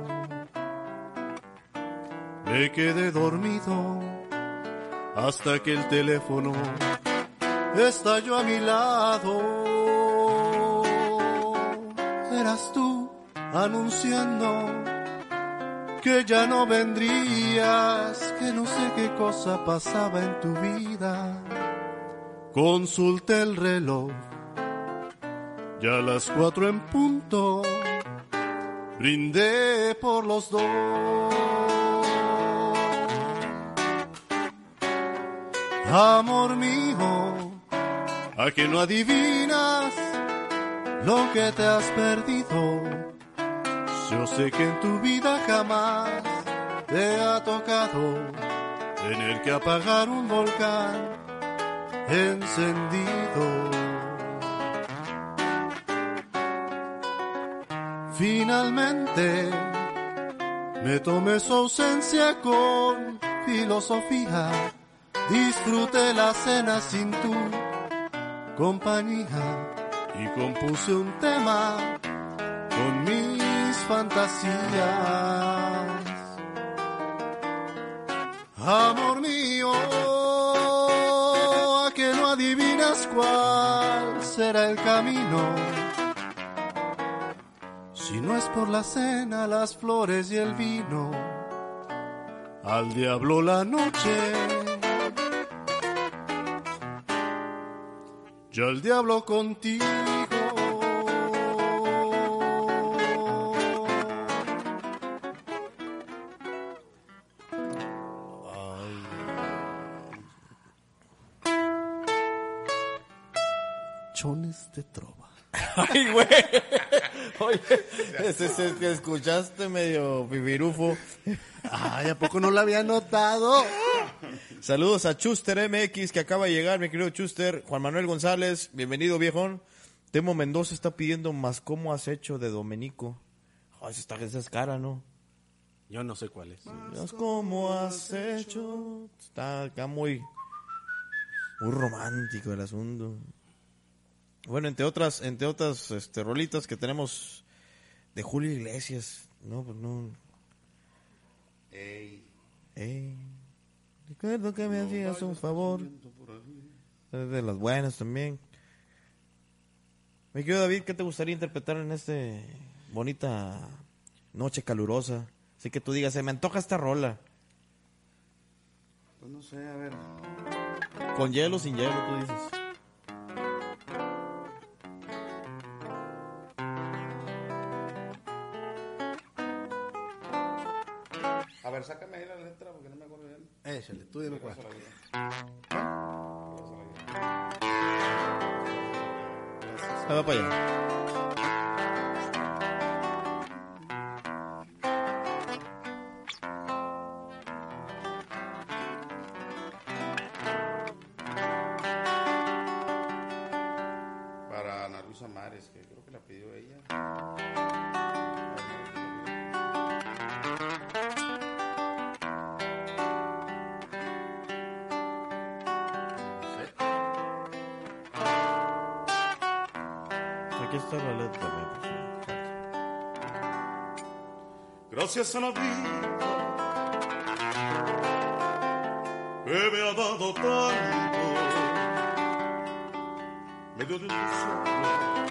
Me quedé dormido hasta que el teléfono estalló a mi lado. Tú anunciando que ya no vendrías, que no sé qué cosa pasaba en tu vida. Consulté el reloj, ya a las cuatro en punto, brindé por los dos. Amor mío, a que no adivinas lo que te has perdido. Yo sé que en tu vida jamás te ha tocado tener que apagar un volcán encendido. Finalmente me tomé su ausencia con filosofía, disfruté la cena sin tu compañía y compuse un tema con mis fantasías. Amor mío, a que no adivinas cuál será el camino. Si no es por la cena, las flores y el vino, al diablo la noche. Yo el diablo contigo. De trova. Ay, güey. Oye, ese, ese que escuchaste medio pibirufo. Ay, ¿a poco no lo había notado? Saludos a Chuster MX que acaba de llegar, mi querido Chuster. Juan Manuel González, bienvenido viejón. Temo Mendoza está pidiendo más cómo has hecho de Domenico. Ay, esa, está, esa es cara, ¿no? Yo no sé cuál es. Más cómo has hecho. Está acá muy, muy romántico el asunto. Bueno, entre otras, entre otras este, rolitas que tenemos de Julio Iglesias. No, pues no. Ey, Ey, recuerdo que me hacías un favor. De las buenas también. Mi querido David, ¿qué te gustaría interpretar en esta bonita noche calurosa? Así que tú digas, se me antoja esta rola. pues no sé, a ver. Con hielo, sin hielo, tú dices. Bien. Échale, tú dime cuál. Ah, va para allá. Gracias a la vida que me ha dado tanto, me dio de un sueño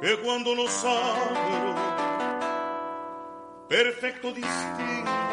que cuando los abro, perfecto distingo,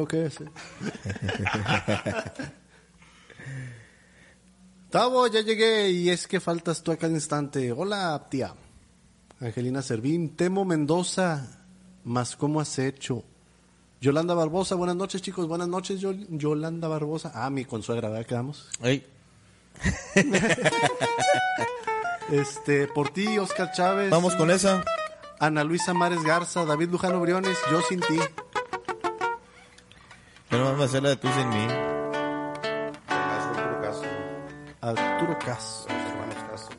enloquece. Tavo, ya llegué y es que faltas tú acá al instante. Hola, tía. Angelina Servín, Temo Mendoza, más cómo has hecho. Yolanda Barbosa, buenas noches chicos, buenas noches Yol- Yolanda Barbosa. Ah, mi consuegra, ¿verdad? Quedamos. Ey, Este, por ti, Oscar Chávez. vamos con esa. Ana Luisa Mares Garza, David Lujano Briones, yo sin ti. Yo vamos a hacer la de tú sin mí. Arturo Castro, Arturo Cas. los hermanos Castro.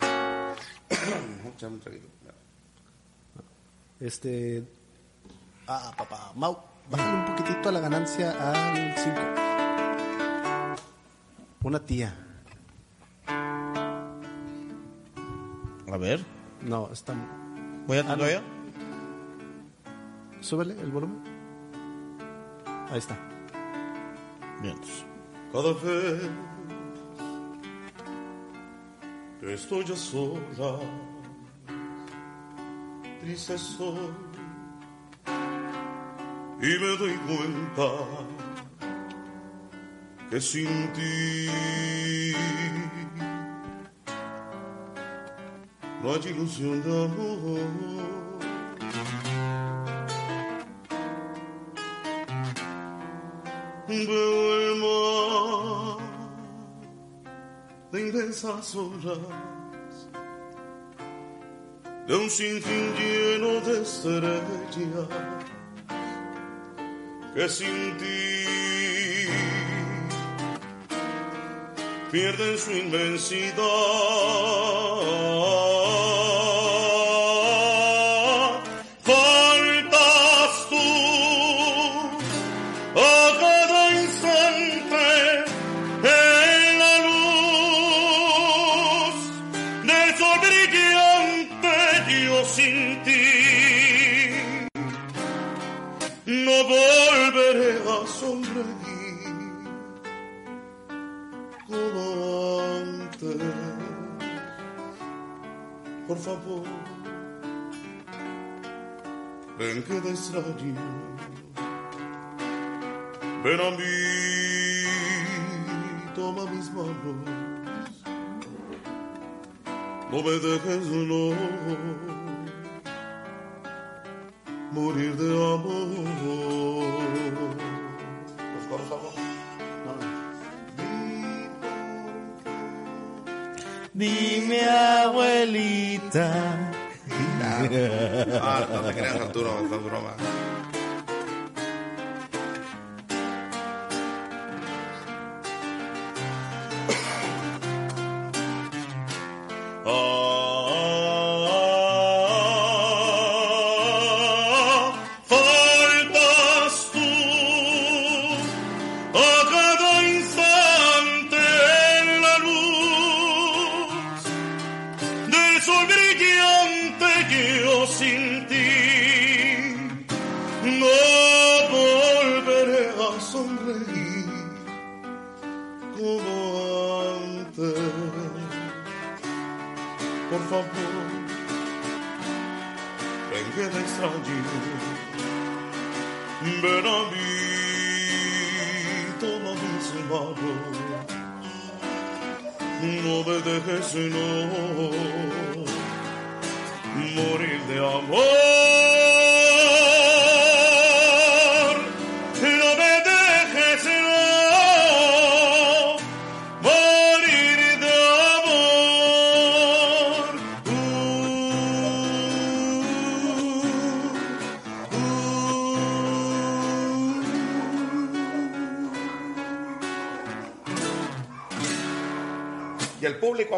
Échame un traguito. Este. Ah, papá. Mau, bájale un poquitito a la ganancia al 5. Una tía. A ver, No, está. voy a Ah, no. Súbele el volumen. Ahí está. Vientos. Cada vez que estoy a sola, triste soy y me doy cuenta que sin ti no hay ilusión de amor. Veo de inmensas olas, de un sinfín lleno de estrellas que sin ti pierden su inmensidad. Por favor, ven que te. Ven a mí, toma mis manos. No me dejes, no morir de amor. Dime, abuelita. Ah, no te creas, Arturo, no es broma.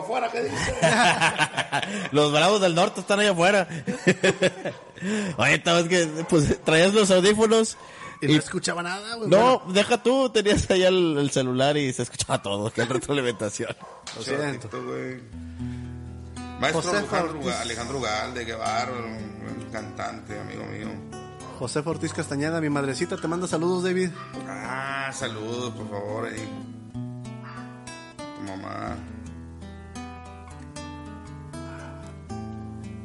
Público afuera qué dice? Los bravos del norte están ahí afuera. Oye, esta vez que pues, traías los audífonos. Y no escuchaba nada, güey. No, Bueno, deja tú, tenías allá el, el celular y se escuchaba todo, que retroalimentación. lo siento. Chorrito, güey. Maestro José Alejandro, Ortiz. Alejandro Galde, bárbaro, un cantante, amigo mío. José Ortiz Castañeda, mi madrecita, te manda saludos, David. Ah, saludos, por favor, ahí.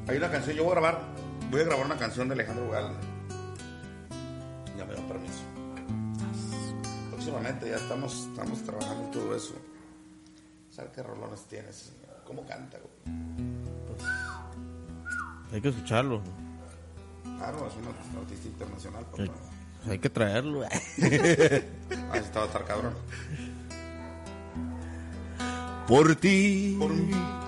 Hay una canción, yo voy a grabar, voy a grabar una canción de Alejandro Galde. Ya me da permiso. Próximamente ya estamos, estamos trabajando en todo eso. ¿Sabes qué rolones tienes? ¿Cómo canta? güey? Hay que escucharlo. Claro, es un artista internacional, papá. Hay, hay que traerlo. Ahí estaba estar cabrón. Por ti, Por mí.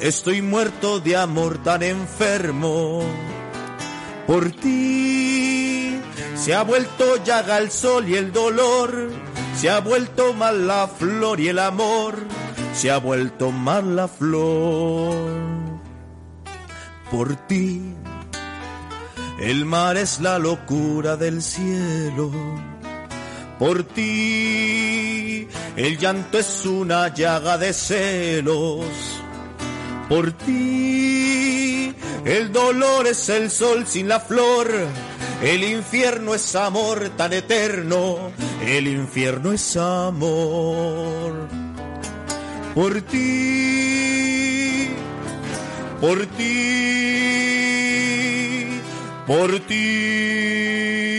estoy muerto de amor tan enfermo. Por ti se ha vuelto llaga el sol y el dolor. se ha vuelto mal la flor y el amor se ha vuelto mal la flor. Por ti, el mar es la locura del cielo. Por ti, el llanto es una llaga de celos. Por ti, el dolor es el sol sin la flor. El infierno es amor tan eterno. El infierno es amor. Por ti, por ti, por ti,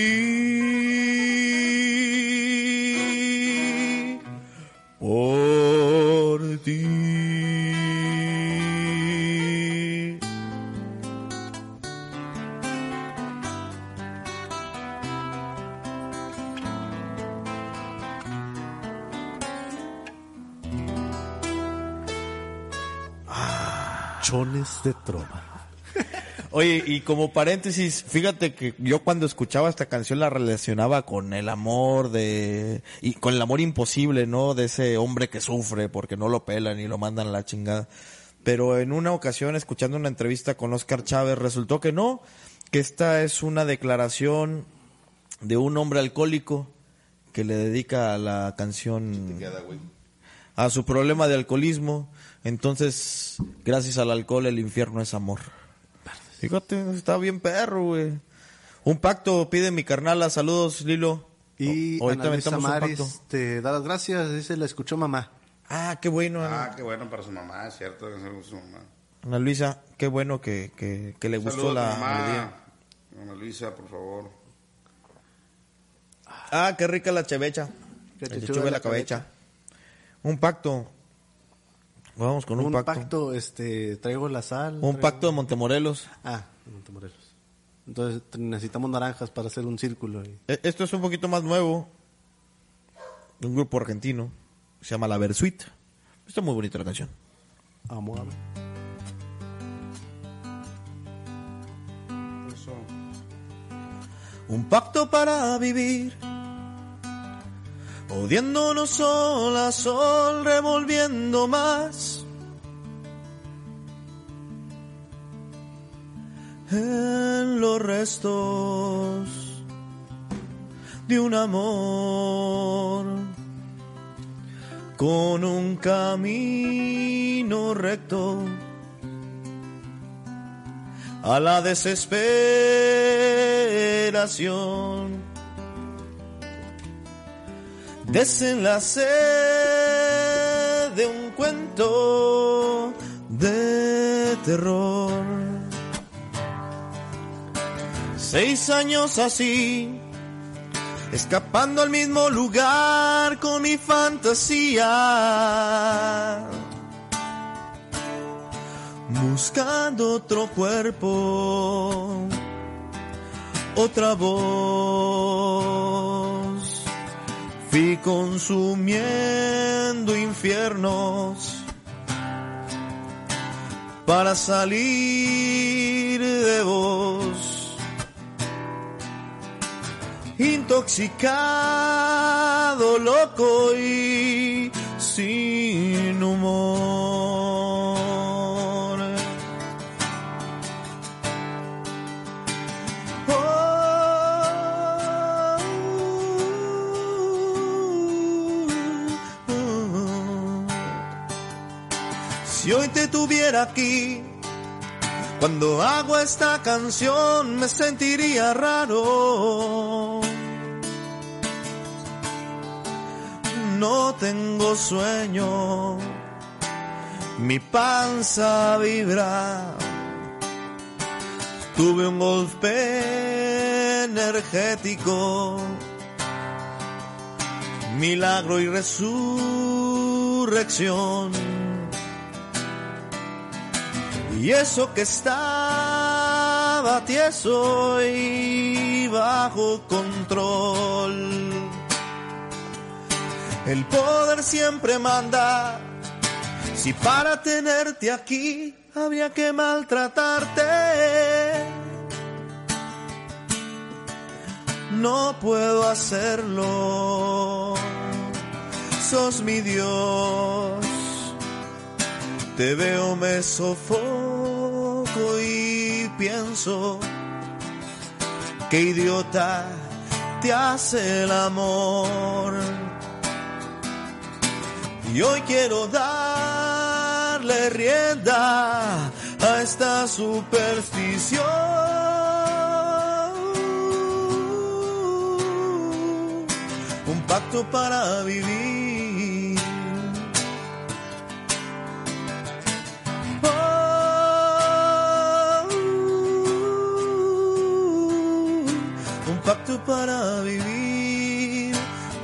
De trova. Oye, y como paréntesis, fíjate que yo cuando escuchaba esta canción la relacionaba con el amor de y con el amor imposible, ¿no? De ese hombre que sufre porque no lo pelan y lo mandan a la chingada. Pero en una ocasión escuchando una entrevista con Oscar Chávez resultó que no, que esta es una declaración de un hombre alcohólico que le dedica la canción a su problema de alcoholismo. Entonces, gracias al alcohol, el infierno es amor. Fíjate, está bien perro, güey. Un pacto pide mi carnala. Saludos, Lilo. Y O- ahorita Ana Luisa Maris te da las gracias, dice, la escuchó mamá. Ah, qué bueno, Ana, Ah, qué bueno para su mamá, es cierto. que su mamá. Ana Luisa. Qué bueno que, que, que le gustó la mamá. melodía. Ana Luisa, por favor. Ah, qué rica la chevecha. Que te chuve la la cabecha. Un pacto. Vamos con un, un pacto. pacto. este, traigo la sal. Un traigo- pacto de Montemorelos. Ah, de Montemorelos. Entonces necesitamos naranjas para hacer un círculo. y- E- Esto es un poquito más nuevo. Un grupo argentino. Se llama La Versuit. Está muy bonita la canción. Amo, amo. Eso. Un pacto para vivir. Odiándonos sol a sol, revolviendo más. En los restos de un amor. Con un camino recto a la desesperación. Desenlace de un cuento de terror. Seis años así, escapando al mismo lugar con mi fantasía buscando otro cuerpo, otra voz. Fui consumiendo infiernos para salir de vos. Intoxicado, loco y aquí, cuando hago esta canción me sentiría raro. No tengo sueño, mi panza vibra. Tuve un golpe energético, milagro y resurrección. Y eso que estaba tieso y bajo control. El poder siempre manda. Si para tenerte aquí había que maltratarte, no puedo hacerlo. sos mi Dios. Te veo, me sofoco y pienso qué idiota te hace el amor. Y hoy quiero darle rienda a esta superstición. Un pacto para vivir. Pacto para vivir,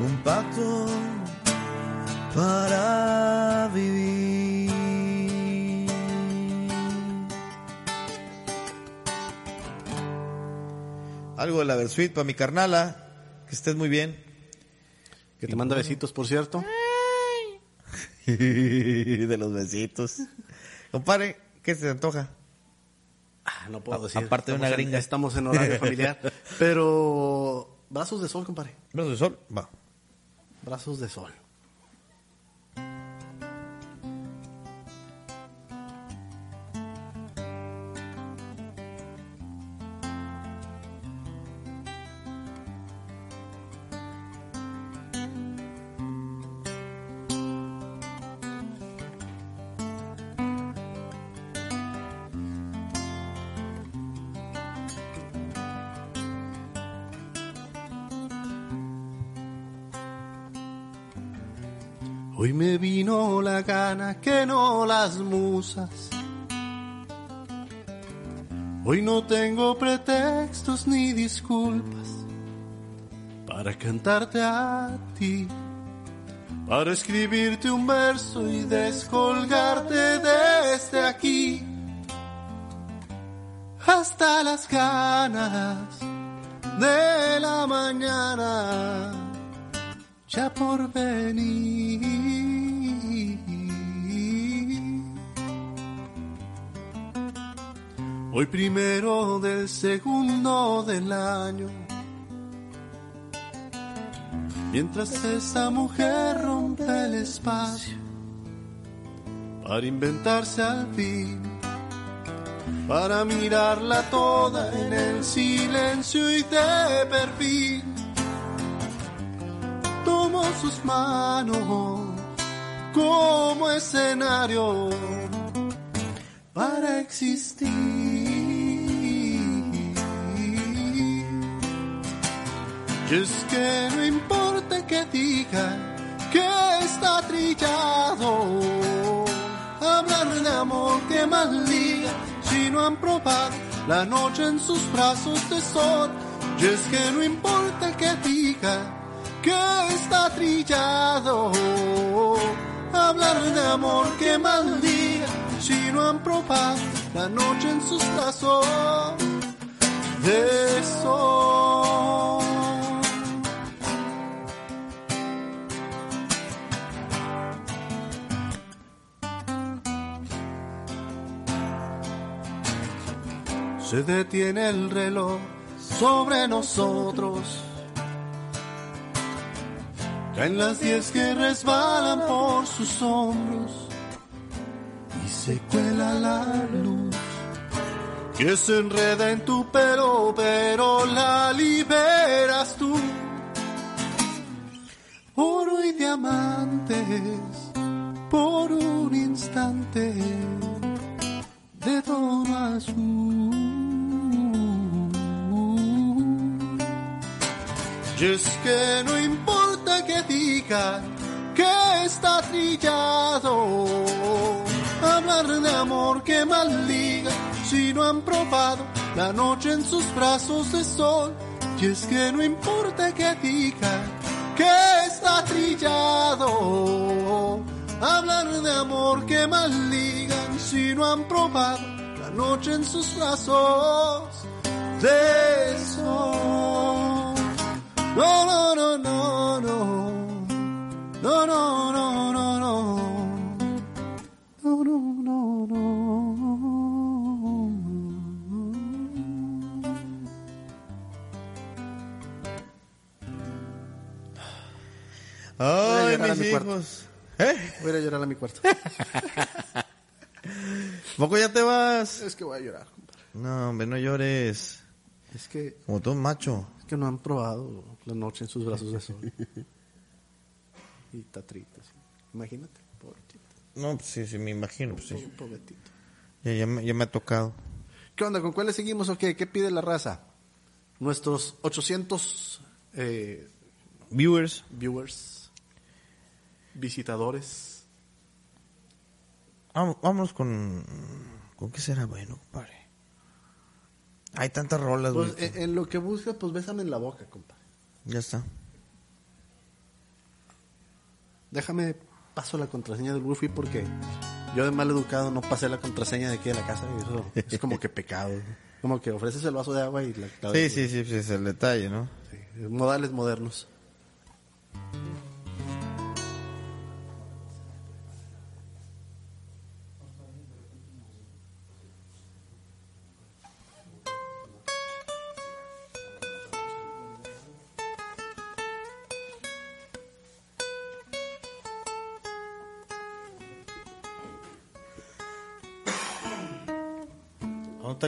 un pacto para vivir. Algo de la Versuit para mi carnala, que estés muy bien. Que te manda besitos, por cierto. de los besitos. Compadre, ¿qué se te antoja? Ah, no puedo A- decir. aparte de una en- gringa. estamos en horario familiar. Pero. Brazos de sol, compadre. ¿Brazos de sol? Va. Brazos de sol. Hoy no tengo pretextos ni disculpas para cantarte a ti, para escribirte un verso y descolgarte desde aquí hasta las ganas de la mañana ya por venir. Hoy primero del segundo del año, mientras esa mujer rompe el espacio para inventarse al fin, para mirarla toda en el silencio y de perfil tomo sus manos como escenario para existir. Y es que no importa que digan que está trillado, hablar de amor que más si no han probado la noche en sus brazos de sol. Y es que no importa que digan que está trillado. Hablar de amor que maldiga si no han probado la noche en sus brazos de sol. Se detiene el reloj sobre nosotros. Caen las diez que resbalan por sus hombros y se cuela la luz que se enreda en tu pelo, pero la liberas tú. Oro y diamantes por un instante de tono azul. Y es que no importa que digan que está trillado, hablar de amor que maldiga si no han probado la noche en sus brazos de sol. Y es que no importa que digan que está trillado, hablar de amor que maldigan si no han probado la noche en sus brazos de sol. No, no, no, no, no. No, no, no, no, no. No, no, no, no. Ay, mis mi hijos. ¿Eh? Voy a llorar a mi cuarto. ¿Poco ya te vas? es que voy a llorar, compadre. No, hombre, no llores. Es que, Como todo macho. es que no han probado la noche en sus brazos de sol. y está triste. sí. Imagínate, pobrecito. No, pues sí, sí, me imagino. Pues, sí. Pobrecito. ya, ya me, ya me ha tocado. ¿Qué onda? ¿Con cuáles seguimos o qué? ¿Qué pide la raza? Nuestros 800 eh, Viewers. viewers, visitadores. Vamos, vámonos con... ¿Con qué será bueno, compadre? Hay tantas rolas, Pues güey. en, en lo que buscas, pues bésame en la boca, compa. Ya está. Déjame, paso la contraseña del wifi porque yo de mal educado no pasé la contraseña de aquí de la casa y eso es como que pecado. Como que ofreces el vaso de agua y la... la- Sí, sí, sí, pues es el detalle, ¿no? sí, modales modernos.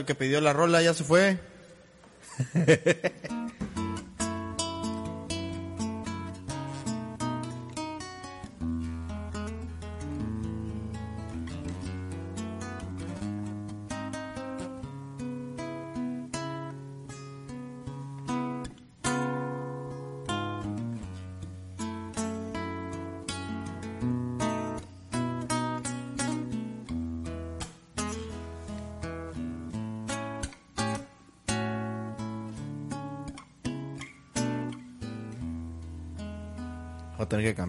Que pidió la rola? Ya se fue.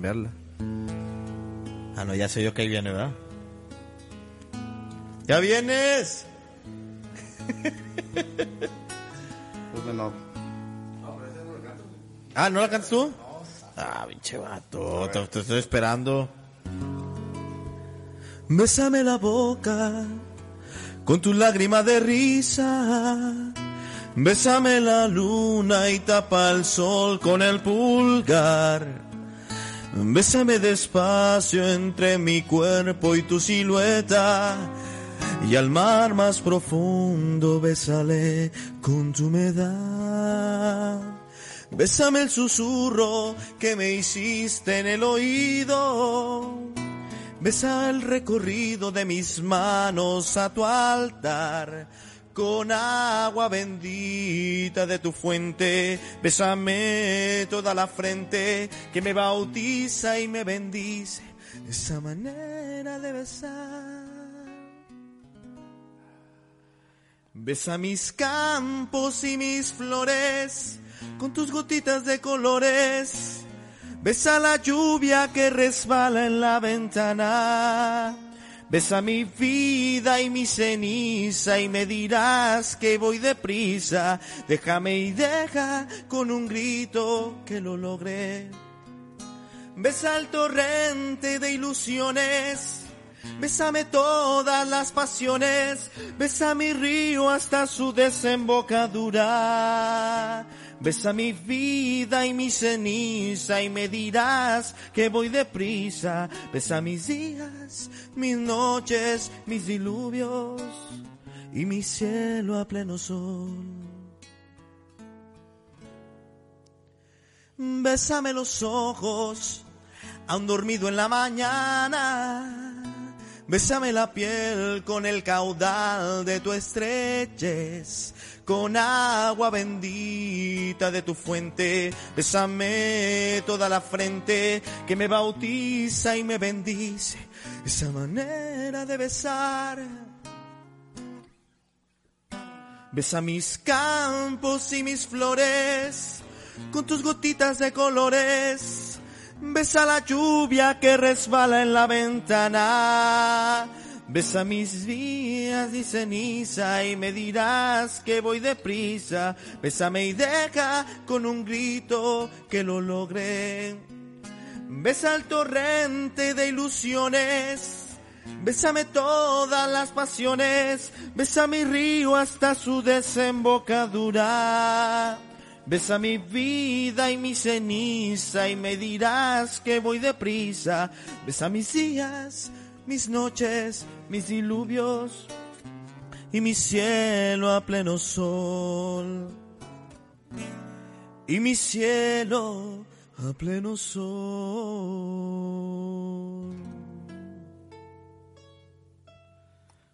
cambiarla. Ah, no, ya sé yo que ahí viene, ¿verdad? ¡Ya vienes! Pues. Ah, ¿no la cantas tú? Ah, pinche vato, te, te estoy esperando. Bésame la boca con tu lágrima de risa. Bésame la luna y tapa el sol con el pulgar. Bésame despacio entre mi cuerpo y tu silueta. Y al mar más profundo bésale con tu humedad. Bésame el susurro que me hiciste en el oído. Besa el recorrido de mis manos a tu altar. Con agua bendita de tu fuente, bésame toda la frente que me bautiza y me bendice. Esa manera de besar. Besa mis campos y mis flores con tus gotitas de colores. Besa la lluvia que resbala en la ventana. Besa mi vida y mi ceniza y me dirás que voy deprisa. Déjame y deja con un grito que lo logré. Besa el torrente de ilusiones. Bésame todas las pasiones, besa mi río hasta su desembocadura. Besa mi vida y mi ceniza y me dirás que voy deprisa. Besa mis días, mis noches, mis diluvios y mi cielo a pleno sol. Bésame los ojos, aún dormido en la mañana. Bésame la piel con el caudal de tu estrechez, con agua bendita de tu fuente. Bésame toda la frente que me bautiza y me bendice. Esa manera de besar. Besa mis campos y mis flores con tus gotitas de colores. Besa la lluvia que resbala en la ventana. Besa mis días y ceniza y me dirás que voy deprisa. Bésame y deja con un grito que lo logré. Besa el torrente de ilusiones. Bésame todas las pasiones. Besa mi río hasta su desembocadura. Besa mi vida y mi ceniza y me dirás que voy deprisa. Besa mis días, mis noches, mis diluvios y mi cielo a pleno sol. Y mi cielo a pleno sol.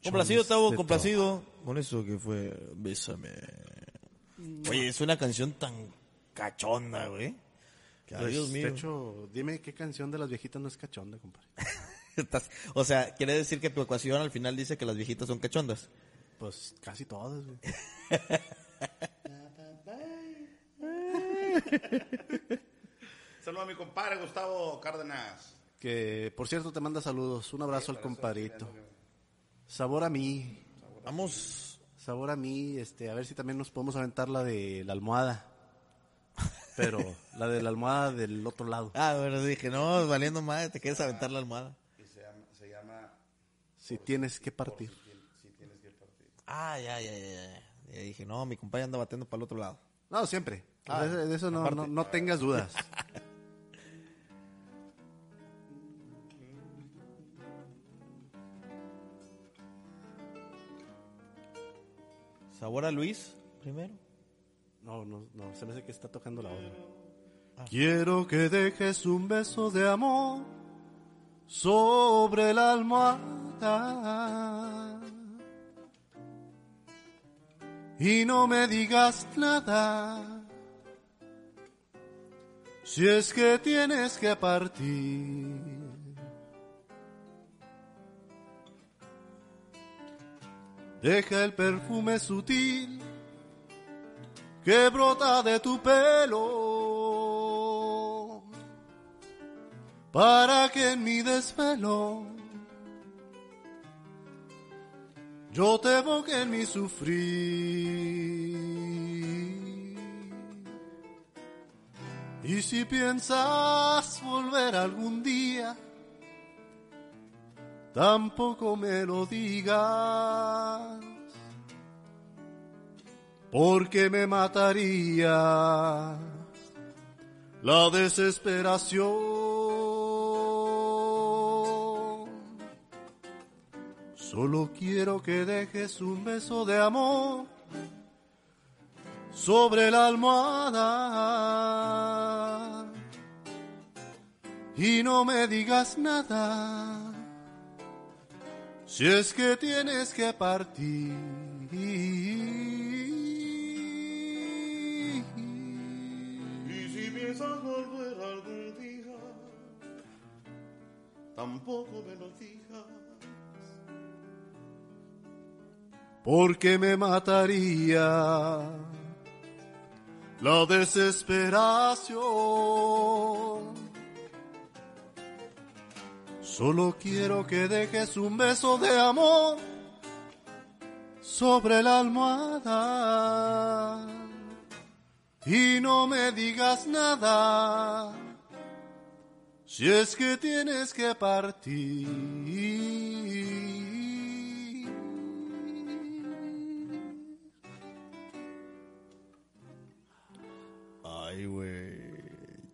Complacido, Tavo, complacido. Con eso que fue Bésame. Oye, es una canción tan cachonda, güey. Pues, Dios mío. De hecho, dime qué canción de las viejitas no es cachonda, compadre. Estás- o sea, quiere decir que tu ecuación al final dice que las viejitas son cachondas. Pues casi todas, güey. Saludos a mi compadre Gustavo Cárdenas. Que, por cierto, te manda saludos. Un abrazo al compadrito. Sabor a mí. Vamos. Sabor a mí. Este, a ver si también nos podemos aventar la de la almohada. Pero la de la almohada del otro lado. Ah, bueno, dije, no, valiendo madre, te quieres aventar la almohada. Y se llama, se llama Si tienes que partir. Si tienes que partir. Ah, ya, ya, ya. ya. Y dije, no, mi compadre anda batiendo para el otro lado. No, siempre. Ah, de eso no, no, no tengas dudas. ¿Sabor a Luis primero? No, no, no, se me hace que está tocando la otra. Quiero que dejes un beso de amor sobre la y no me digas nada si es que tienes que partir. Deja el perfume sutil que brota de tu pelo para que en mi desvelo yo te evoque en mi sufrir. Y si piensas volver algún día, tampoco me lo digas porque me mataría la desesperación. Solo quiero que dejes un beso de amor sobre la almohada y no me digas nada si es que tienes que partir. Y si piensas volver algún día, tampoco me lo porque me mataría la desesperación. Solo quiero que dejes un beso de amor sobre la almohada y no me digas nada si es que tienes que partir.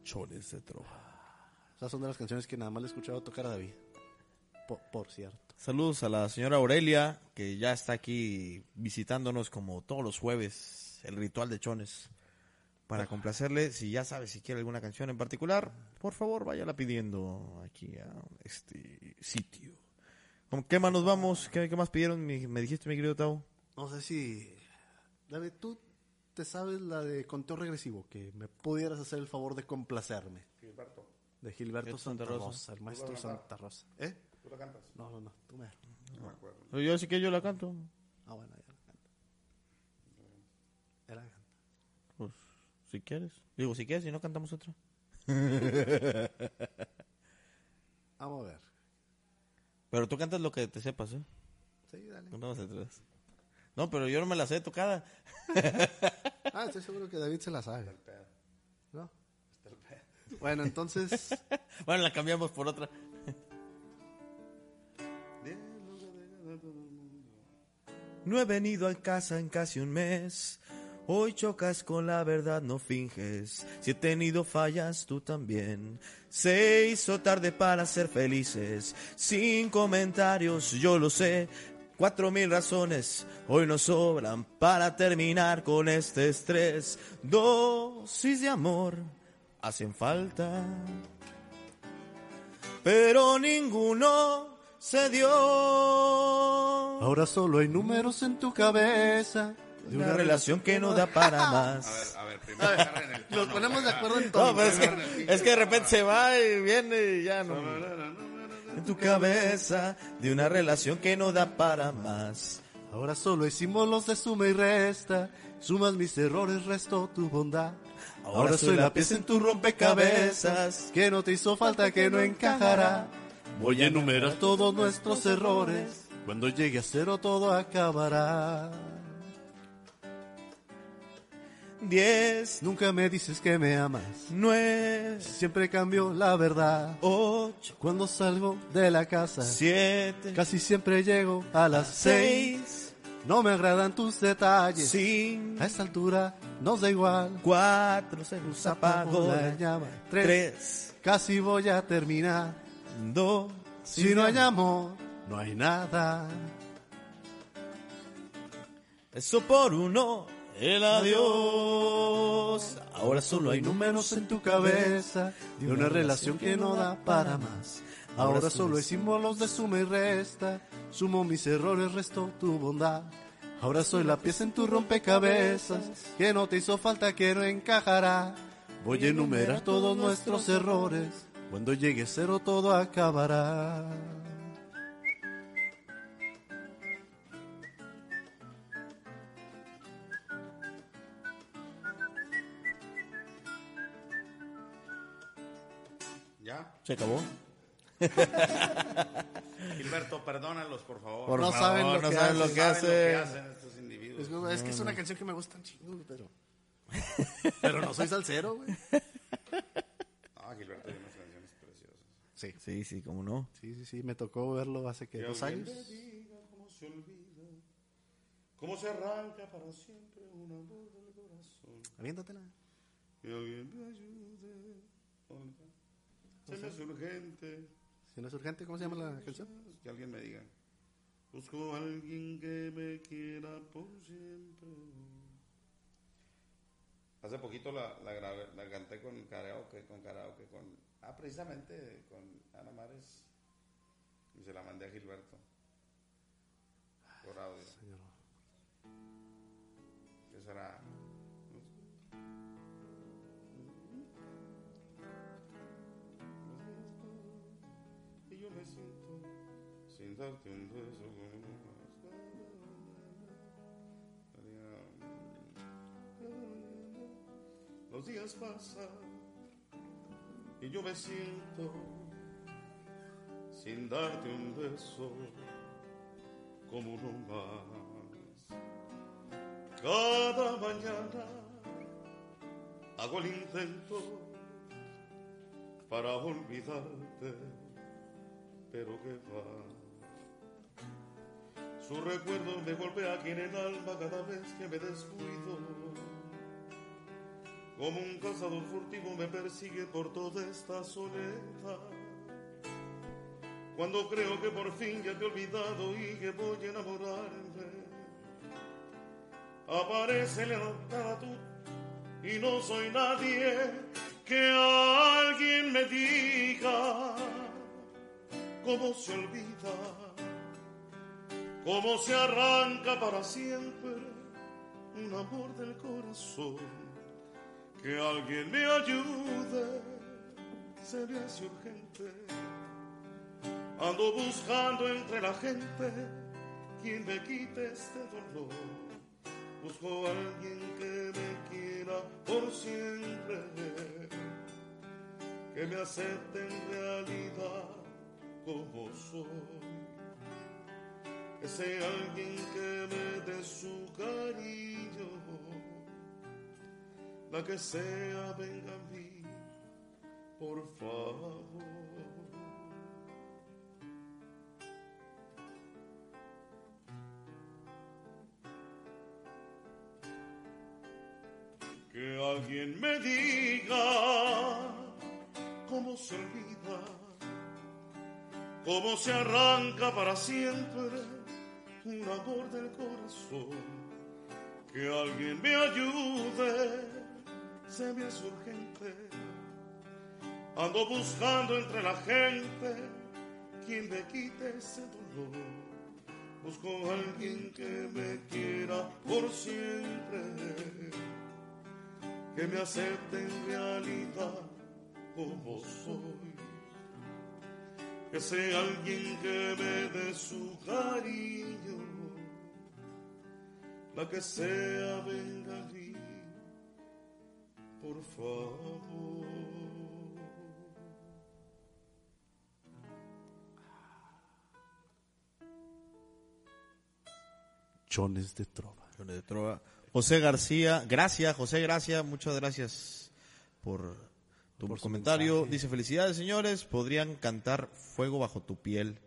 Chones de trova. Esas son de las canciones que nada más le he escuchado tocar a David. Po- por cierto. Saludos a la señora Aurelia, que ya está aquí visitándonos como todos los jueves, el ritual de Chones. Para complacerle, si ya sabe si quiere alguna canción en particular, por favor váyala pidiendo aquí a este sitio. ¿Con qué más nos vamos? ¿Qué, qué más pidieron? Mi- me dijiste, mi querido Tau. No sé si. David, tú te sabes la de conteo regresivo, que me pudieras hacer el favor de complacerme. Gilberto, De Gilberto Gilberto Santa Santa Rosa, el maestro Santa Rosa. ¿Eh? ¿tú la cantas? No, no, no, tú me. No me acuerdo. Pero Yo sí que yo la canto. Ah, bueno, ya la canto. Ya la canto. Pues, si quieres. Digo, si quieres, si no cantamos otra. Vamos a ver. Pero tú cantas lo que te sepas, ¿eh? Sí, dale. No vamos atrás. No, pero yo no me la sé tocada. Ah, estoy seguro que David se la sabe. ¿No? Bueno, entonces. Bueno, la cambiamos por otra. No he venido a casa en casi un mes. Hoy chocas con la verdad, no finges. Si he tenido fallas, tú también. Se hizo tarde para ser felices. Sin comentarios, yo lo sé. Cuatro mil razones hoy nos sobran para terminar con este estrés. Dosis de amor hacen falta, pero ninguno se dio. Ahora solo hay números en tu cabeza. De una relación que no da para más. A ver, primero agarren el tono, Nos ponemos de acuerdo en todo. No, pero es que, es que de repente se va y viene y ya no. En tu cabeza de una relación que no da para más. Ahora solo hay símbolos de suma y resta. Sumas mis errores, resto tu bondad. Ahora, soy la pieza en tu rompecabezas. Que no te hizo falta, que no encajará. Voy a enumerar todos nuestros errores. Cuando llegue a cero todo acabará. Diez, Nunca me dices que me amas. nueve, Siempre cambio la verdad. ocho, Cuando salgo de la casa, siete, casi siempre llego a las seis. No me agradan tus detalles. cinco, A esta altura nos da igual. cuatro, se nos apagó la llama. Tres. Tres, Casi voy a terminar. dos, Si no hay amor, no hay nada. Eso por uno, el adiós. Ahora solo hay números en tu cabeza de una relación que no da para más. Ahora solo hay símbolos de suma y resta. Sumo mis errores, resto tu bondad. Ahora soy la pieza en tu rompecabezas que no te hizo falta, que no encajará. Voy a enumerar todos nuestros errores. Cuando llegue cero todo acabará. Se acabó. Gilberto, perdónalos, por favor. Por No favor, saben lo no que saben lo hacen. que Saben lo que hacen. estos individuos. Es, que- es que es una canción que me gusta un chingo, pero. Pero no soy salsero, güey. Ah, Gilberto tiene unas canciones preciosas. Sí. Sí, sí, cómo no. Sí, sí, sí, me tocó verlo hace que dos años. me diga cómo se olvida, cómo se arranca para siempre un amor del corazón. Aviéntatela. Que alguien me ayude. Se me hace urgente. Si no es urgente, ¿cómo se llama la canción? Que alguien me diga. Busco a alguien que me quiera por siempre. Hace poquito la, la, grabé, la canté con karaoke, con karaoke, con... Ah, precisamente con Ana Mares. Y se la mandé a Gilberto. Por audio. Señor. ¿Qué será? Días pasan y yo me siento sin darte un beso como uno más. Cada mañana hago el intento para olvidarte, pero que va. Su recuerdo me golpea aquí en el alma cada vez que me descuido. Como un cazador furtivo me persigue por toda esta soledad. Cuando creo que por fin ya te he olvidado y que voy a enamorarme aparece la tú y no soy nadie que alguien me diga cómo se olvida, cómo se arranca para siempre un amor del corazón, que alguien me ayude, se me hace urgente, ando buscando entre la gente quien me quite este dolor. Busco a alguien que me quiera por siempre, que me acepte en realidad como soy. Ese alguien que me dé su cariño, la que sea venga a mí, por favor. alguien me diga cómo se olvida, cómo se arranca para siempre un amor del corazón. Que alguien me ayude, se me hace urgente. Ando buscando entre la gente quien me quite ese dolor. Busco a alguien que me quiera por siempre, que me acepte en realidad como soy. Que sea alguien que me dé su cariño, la que sea venga por favor. Chones de trova. Chones de Trova. José García, gracias, José, gracias, muchas gracias por tu Por comentario. mensaje. Dice, felicidades señores, podrían cantar Fuego bajo tu piel.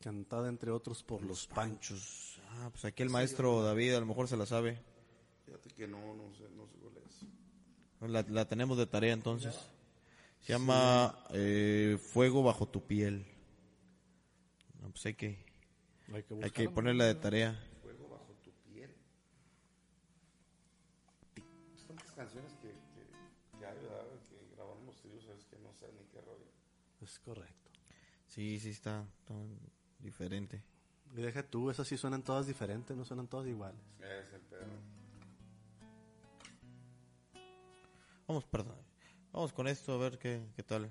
Cantada entre otros por los panchos. Ah, pues aquí el maestro David a lo mejor se la sabe. Fíjate que no, no sé, no sé. La, la tenemos de tarea entonces. Se llama eh, Fuego bajo tu piel. No, pues hay que, Hay que, hay que ponerla de tarea. Fuego bajo tu piel. Son tantas canciones que, que, que hay, ¿verdad? Que grabamos los tríos, es que no sé ni qué rollo. Es correcto. Sí, sí está, está diferente. Y deja tú, esas sí suenan todas diferentes, no suenan todas iguales. Es el pedo. Vamos, perdón. Vamos con esto a ver qué, qué tal.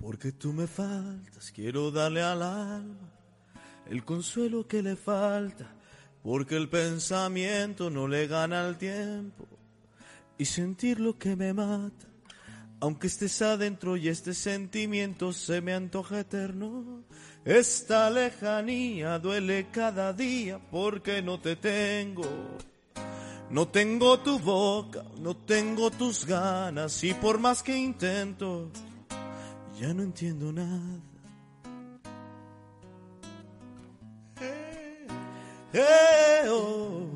Porque tú me faltas, quiero darle al alma el consuelo que le falta, porque el pensamiento no le gana al tiempo y sentir lo que me mata. Aunque estés adentro y este sentimiento se me antoja eterno, esta lejanía duele cada día porque no te tengo. No tengo tu boca, no tengo tus ganas y por más que intento, ya no entiendo nada. Eh, oh.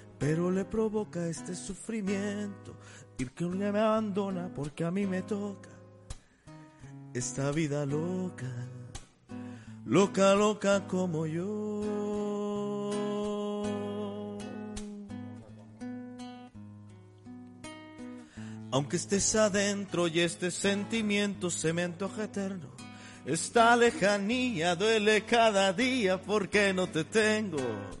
pero le provoca este sufrimiento y que me abandona porque a mí me toca esta vida loca, loca, loca como yo. Aunque estés adentro y este sentimiento se me antoja eterno, esta lejanía duele cada día porque no te tengo.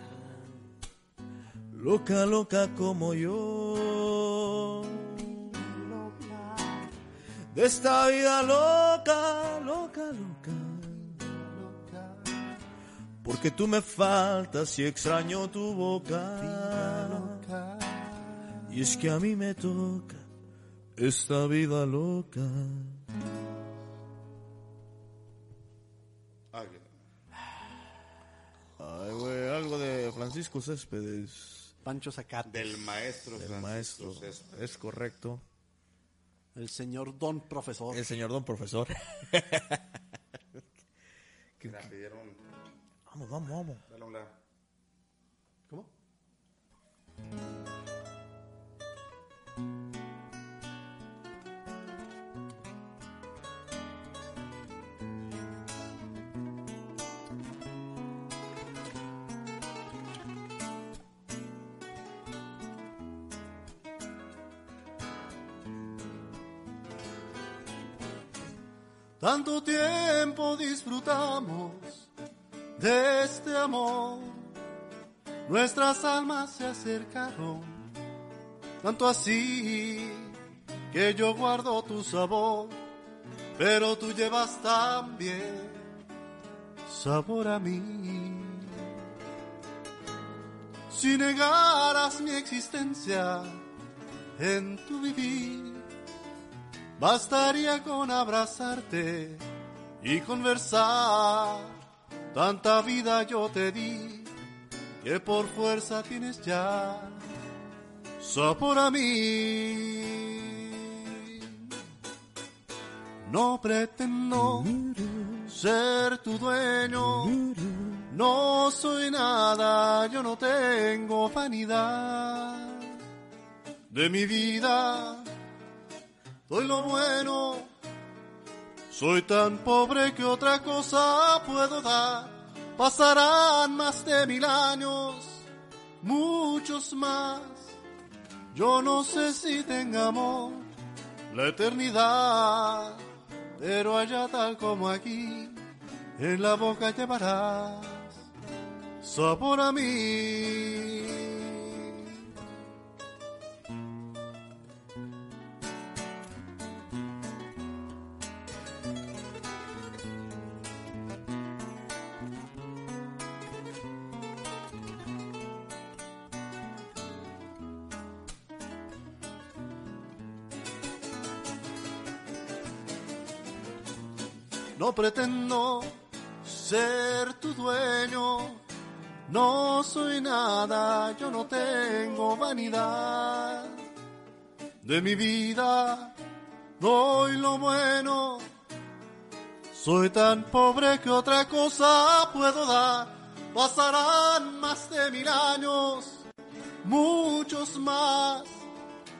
loca, loca como yo. De esta vida loca, loca, loca. Porque tú me faltas y extraño tu boca. Y es que a mí me toca esta vida loca. Ay, güey, algo de Francisco Céspedes, Pancho Zacate. Del maestro el Francisco maestro. Es correcto. El señor Don Profesor. El señor don profesor. Vamos, vamos, vamos. Tanto tiempo disfrutamos de este amor. Nuestras almas se acercaron, tanto así que yo guardo tu sabor, pero tú llevas también sabor a mí. Si negaras mi existencia en tu vivir, bastaría con abrazarte y conversar. Tanta vida yo te di que por fuerza tienes ya sabor a mí. No pretendo ser tu dueño, no soy nada, yo no tengo vanidad de mi vida. Doy lo bueno, soy tan pobre que otra cosa puedo dar. Pasarán más de mil años, muchos más. Yo no sé si tengamos la eternidad, pero allá tal como aquí, en la boca llevarás sabor a mí. No pretendo ser tu dueño, no soy nada, yo no tengo vanidad. De mi vida doy lo bueno, soy tan pobre que otra cosa puedo dar. Pasarán más de mil años, muchos más.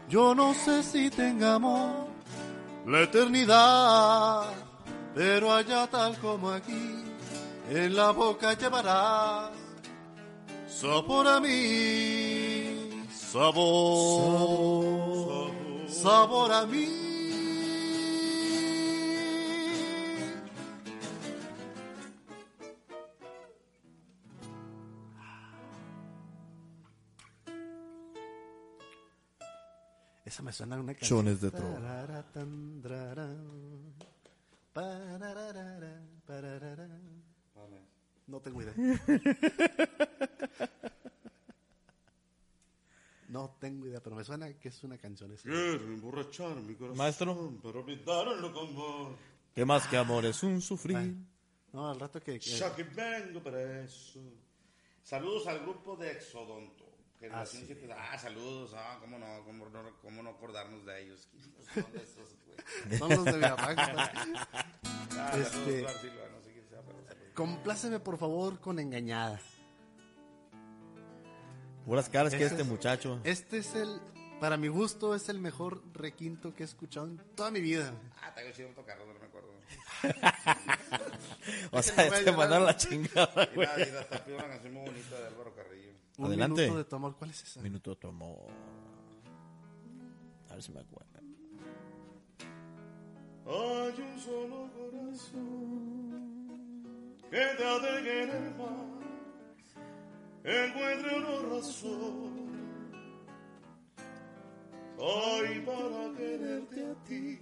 Yo no sé si tengamos la eternidad pero allá tal como aquí, en la boca llevarás sabor a mí, sabor, sabor, a mí. Esa me suena a una canción. Chones de trova. Tararatan, Pararara, pararara. No tengo idea. No tengo idea, pero me suena que es una canción esa. Quiero emborrachar mi corazón. Maestro. Pero olvidarlo con amor. ¿Qué más que amor es un sufrir? No, al rato que... que- Ya que vengo para eso. Saludos al grupo de Exodonto. Generación Ah, sí. siete- Ah, saludos. Ah, cómo no, cómo no, cómo no acordarnos de ellos. ¿Quiénes son de esos, güey? son los de Villafranca. Ah, Este- saludos, Bar Silva, no sé quién sea, pero saludos. Compláceme, por favor, con Engañada. Puras caras que Ese este es- muchacho. Este es el... Para mi gusto, es el mejor requinto que he escuchado en toda mi vida. Ah, tengo chido tocarlo, no me acuerdo. O sea, te mandaron la chingada, Y güey. nada, y hasta pido una canción muy bonita de Álvaro Carrillo. Un Adelante. minuto de tu amor. ¿Cuál es esa? Minuto de tu amor. A ver si me acuerdo. Hay un solo corazón que te ha de querer más. Encuentre una razón. Ay, para quererte a ti.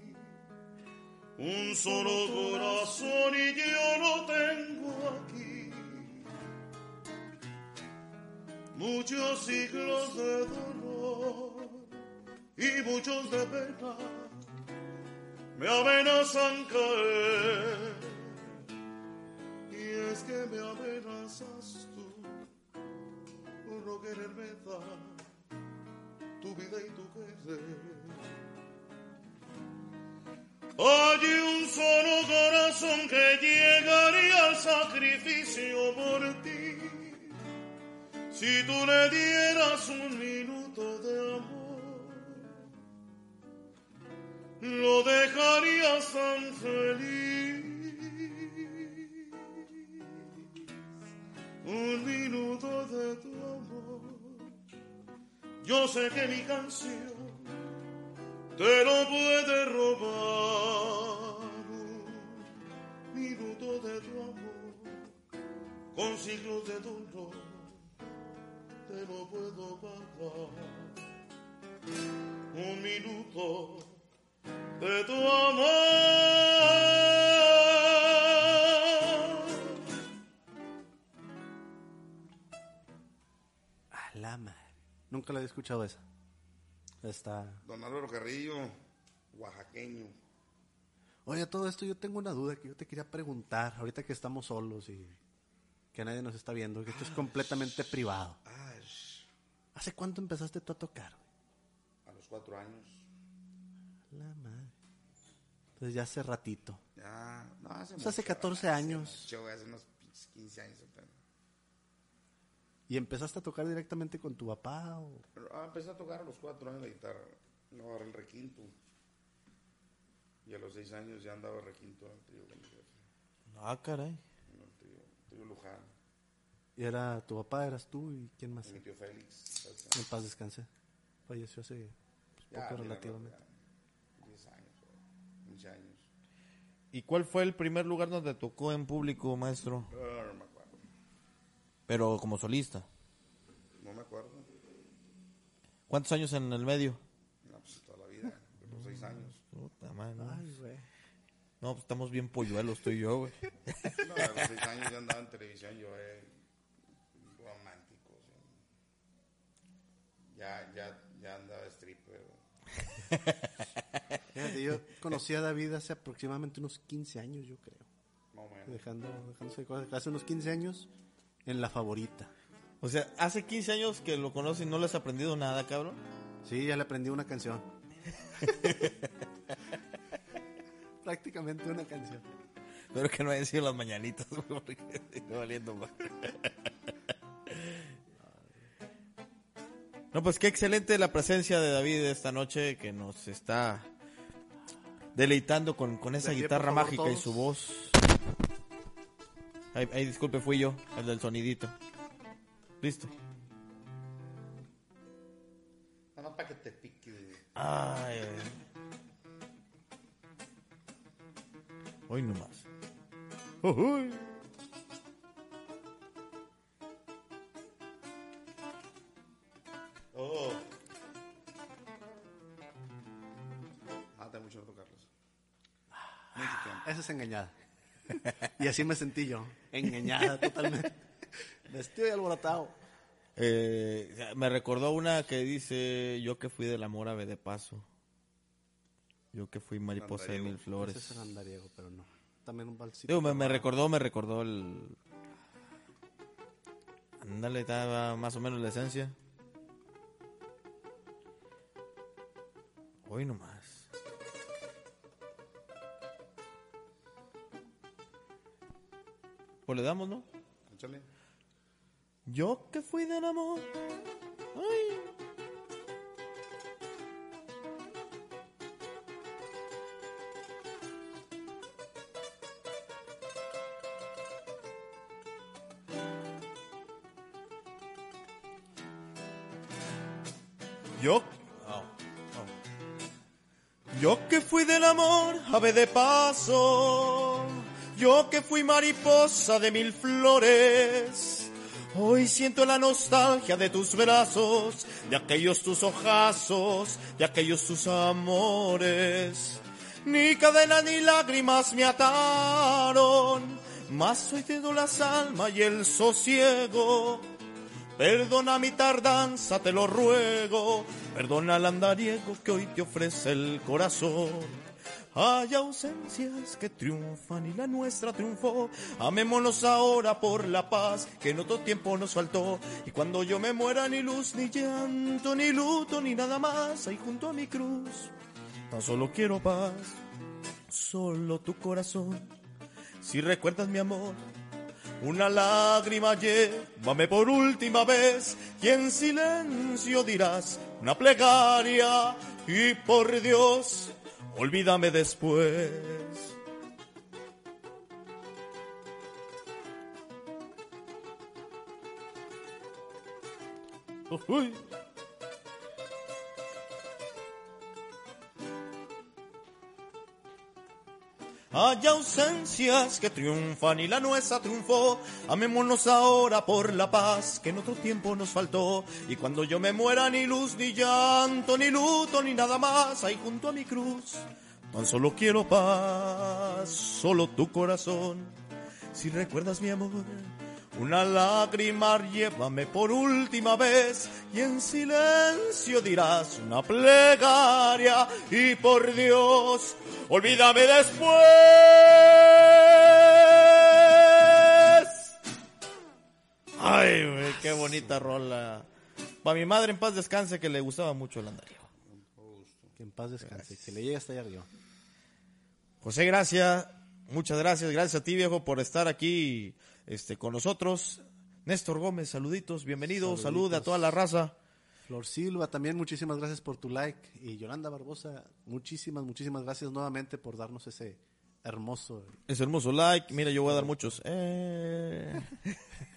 Un solo corazón y yo lo tengo aquí. Muchos siglos de dolor y muchos de pena me amenazan caer. Y es que me amenazas tú por no quererme dar tu vida y tu querer. Hay un solo corazón que llegaría al sacrificio por ti. Si tú le dieras un minuto de amor lo dejarías tan feliz. Un minuto de tu amor. Yo sé que mi canción te lo puede robar. de tu amor, con siglos de dolor, te lo puedo pagar. Un minuto de tu amor. A la madre. Nunca la había escuchado esa. Está. Don Álvaro Carrillo, oaxaqueño. Oye, todo esto yo tengo una duda que yo te quería preguntar. Ahorita que estamos solos y que nadie nos está viendo, que esto es completamente privado. ¿Hace cuánto empezaste tú a tocar? a los cuatro años. La madre. Entonces ya hace ratito. Ya, no, hace, Pues hace mucho, 14 hace años. mucho, hace unos pinches 15 años apenas. ¿Y empezaste a tocar directamente con tu papá? O... Ah, empecé a tocar a los cuatro años la guitarra. No agarré el requinto. Y a los seis años ya andaba requinto en el trío con mi jefe. Ah, caray. En el trío, trío Luján. Y era tu papá, eras tú y quién más. Y mi tío Félix. En paz descanse. Falleció hace pues, Ya, poco relativamente. ya, 10 años, o 11 años. ¿Y cuál fue el primer lugar donde tocó en público, maestro? Ah, no me acuerdo. Pero como solista. No me acuerdo. ¿Cuántos años en el medio? No, pues toda la vida. Los 6 años. Puta madre, no. Ay, güey. No, pues estamos bien polluelos, tú y yo, güey. No, a los 6 años ya andaba en televisión. Yo era romántico. sí. Ya, ya, ya andaba stripper. Fíjate, yo conocí a David hace aproximadamente unos 15 años, yo creo. Más o menos. Dejando, dejándose de cosas. Hace unos 15 años en La Favorita. O sea, hace 15 años que lo conoces y no le has aprendido nada, cabrón. Sí, ya le aprendí una canción. Prácticamente una canción. Pero que no hayan sido las mañanitas, güey, porque estoy valiendo más. No, pues qué excelente la presencia de David esta noche que nos está deleitando con, con esa guitarra favor, mágica y su voz. Ay, ay, disculpe, fui yo, el del sonidito. Listo. Nada más para que te pique. Ay, ay. Hoy nomás. Ujuy. Engañada. Y así me sentí yo. Engañada totalmente. Vestido y alborotado. Eh, me recordó una que dice, yo que fui del amor ave de paso. Yo que fui mariposa de mil flores. Ese es el andariego, pero no. También un balsito. Digo, me, me recordó, me recordó el... Ándale, estaba más o menos la esencia. Hoy nomás. Pues le damos, ¿no? Échale. Yo que fui del amor. Ay. Yo. Yo que fui del amor, ave de paso. Yo que fui mariposa de mil flores. Hoy siento la nostalgia de tus brazos, de aquellos tus ojazos, de aquellos tus amores. Ni cadena ni lágrimas me ataron, mas hoy tengo las almas y el sosiego. Perdona mi tardanza, te lo ruego. Perdona el andariego que hoy te ofrece el corazón. Hay ausencias que triunfan y la nuestra triunfó. Amémonos ahora por la paz que en otro tiempo nos faltó. Y cuando yo me muera, ni luz, ni llanto, ni luto, ni nada más. Ahí junto a mi cruz, tan solo quiero paz. Solo tu corazón. Si recuerdas mi amor, una lágrima llévame por última vez y en silencio dirás una plegaria y por Dios, olvídame después. Hay ausencias que triunfan y la nuestra triunfó. Amémonos ahora por la paz que en otro tiempo nos faltó. Y cuando yo me muera, ni luz, ni llanto, ni luto, ni nada más, ahí junto a mi cruz. Tan solo quiero paz, solo tu corazón. Si recuerdas mi amor, una lágrima llévame por última vez y en silencio dirás una plegaria y por Dios, olvídame después. Ay, qué bonita rola. Para mi madre en paz descanse que le gustaba mucho el andarío. Que en paz descanse, que le llegue hasta allá arriba. José, gracias. Muchas gracias. Gracias a ti, viejo, por estar aquí este, con nosotros. Néstor Gómez, saluditos, bienvenidos, salud a toda la raza. Flor Silva, también muchísimas gracias por tu like. Y Yolanda Barbosa, muchísimas, muchísimas gracias nuevamente por darnos ese hermoso. Ese hermoso like. Mira, yo voy a dar muchos. Eh.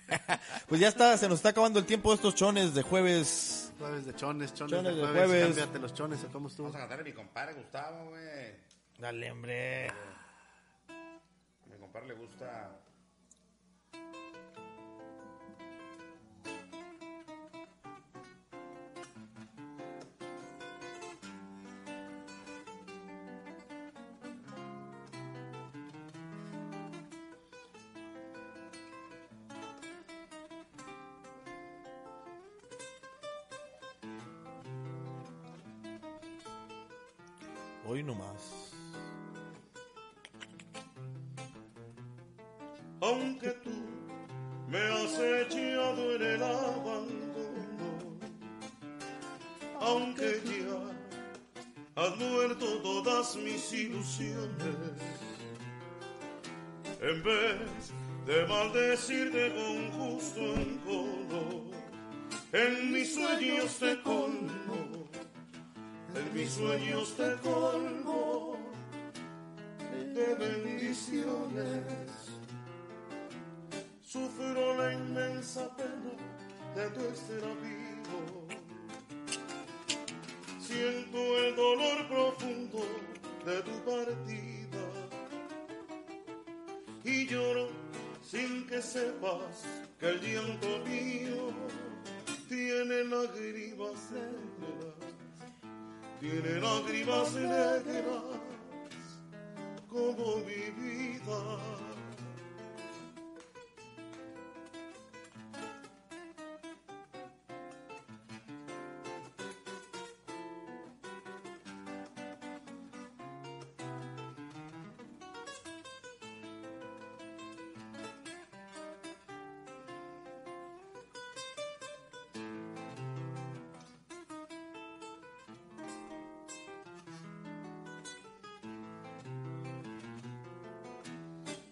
pues ya está, se nos está acabando el tiempo de estos chones de jueves. Jueves de chones, chones, Chones de de jueves. jueves. Cámbiate los chones, ¿cómo estuvo? Vamos a cantar a mi compadre Gustavo, güey. Dale, hombre. A mi compadre le gusta. Hoy nomás. aunque tú me has echado en el abandono, aunque ya has muerto todas mis ilusiones, en vez de maldecirte con justo encono, en mis sueños te mis sueños te colmo de bendiciones. Sufro la inmensa pena de tu extravío. Siento el dolor profundo de tu partida. Y lloro sin que sepas que el llanto mío tiene lágrimas negras. Tiene lágrimas negras como mi vida.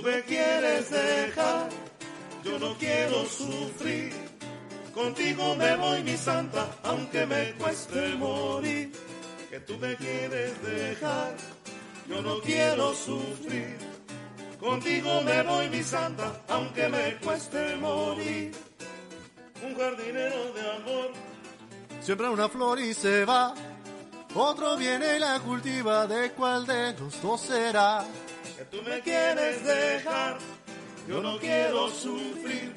Tú me quieres dejar, yo no quiero sufrir. Contigo me voy, mi santa, aunque me cueste morir. Que tú me quieres dejar, yo no quiero sufrir. Contigo me voy, mi santa, aunque me cueste morir. Un jardinero de amor, Siembra una flor y se va. Otro viene y la cultiva. ¿De cuál de los dos será? Que tú me quieres dejar, yo no quiero sufrir.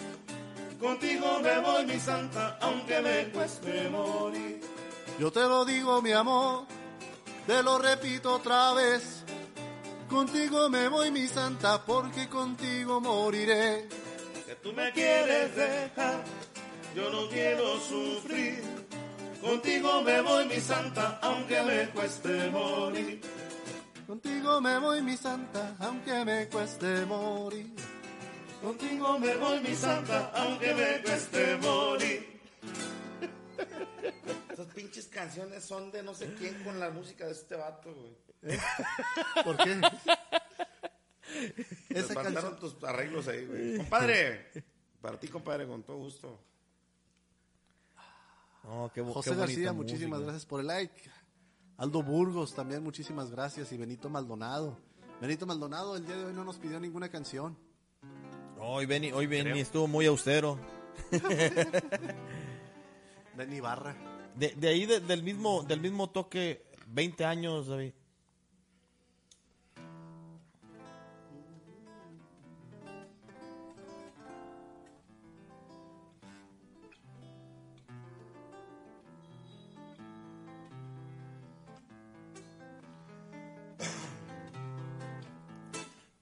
Contigo me voy, mi santa, aunque me cueste morir. Yo te lo digo, mi amor. Te lo repito otra vez. Contigo me voy, mi santa, porque contigo moriré. que tú me quieres dejar, yo no quiero sufrir. Contigo me voy, mi santa, aunque me cueste morir. Contigo me voy, mi santa, aunque me cueste morir. Contigo me voy, mi santa, aunque me cueste morir. Esas pinches canciones son de no sé quién con la música de este vato, güey. ¿Por qué? Te Esa canción. tus arreglos ahí, güey. Compadre. Para ti, compadre, con todo gusto. No, qué, José qué García, muchísimas música. gracias por el like. Aldo Burgos, también muchísimas gracias. Y Benito Maldonado. Benito Maldonado el día de hoy no nos pidió ninguna canción. Hoy Benny, hoy Benny estuvo muy austero. Benny Barra. De, de ahí, de- del, mismo, del mismo toque, 20 años, David.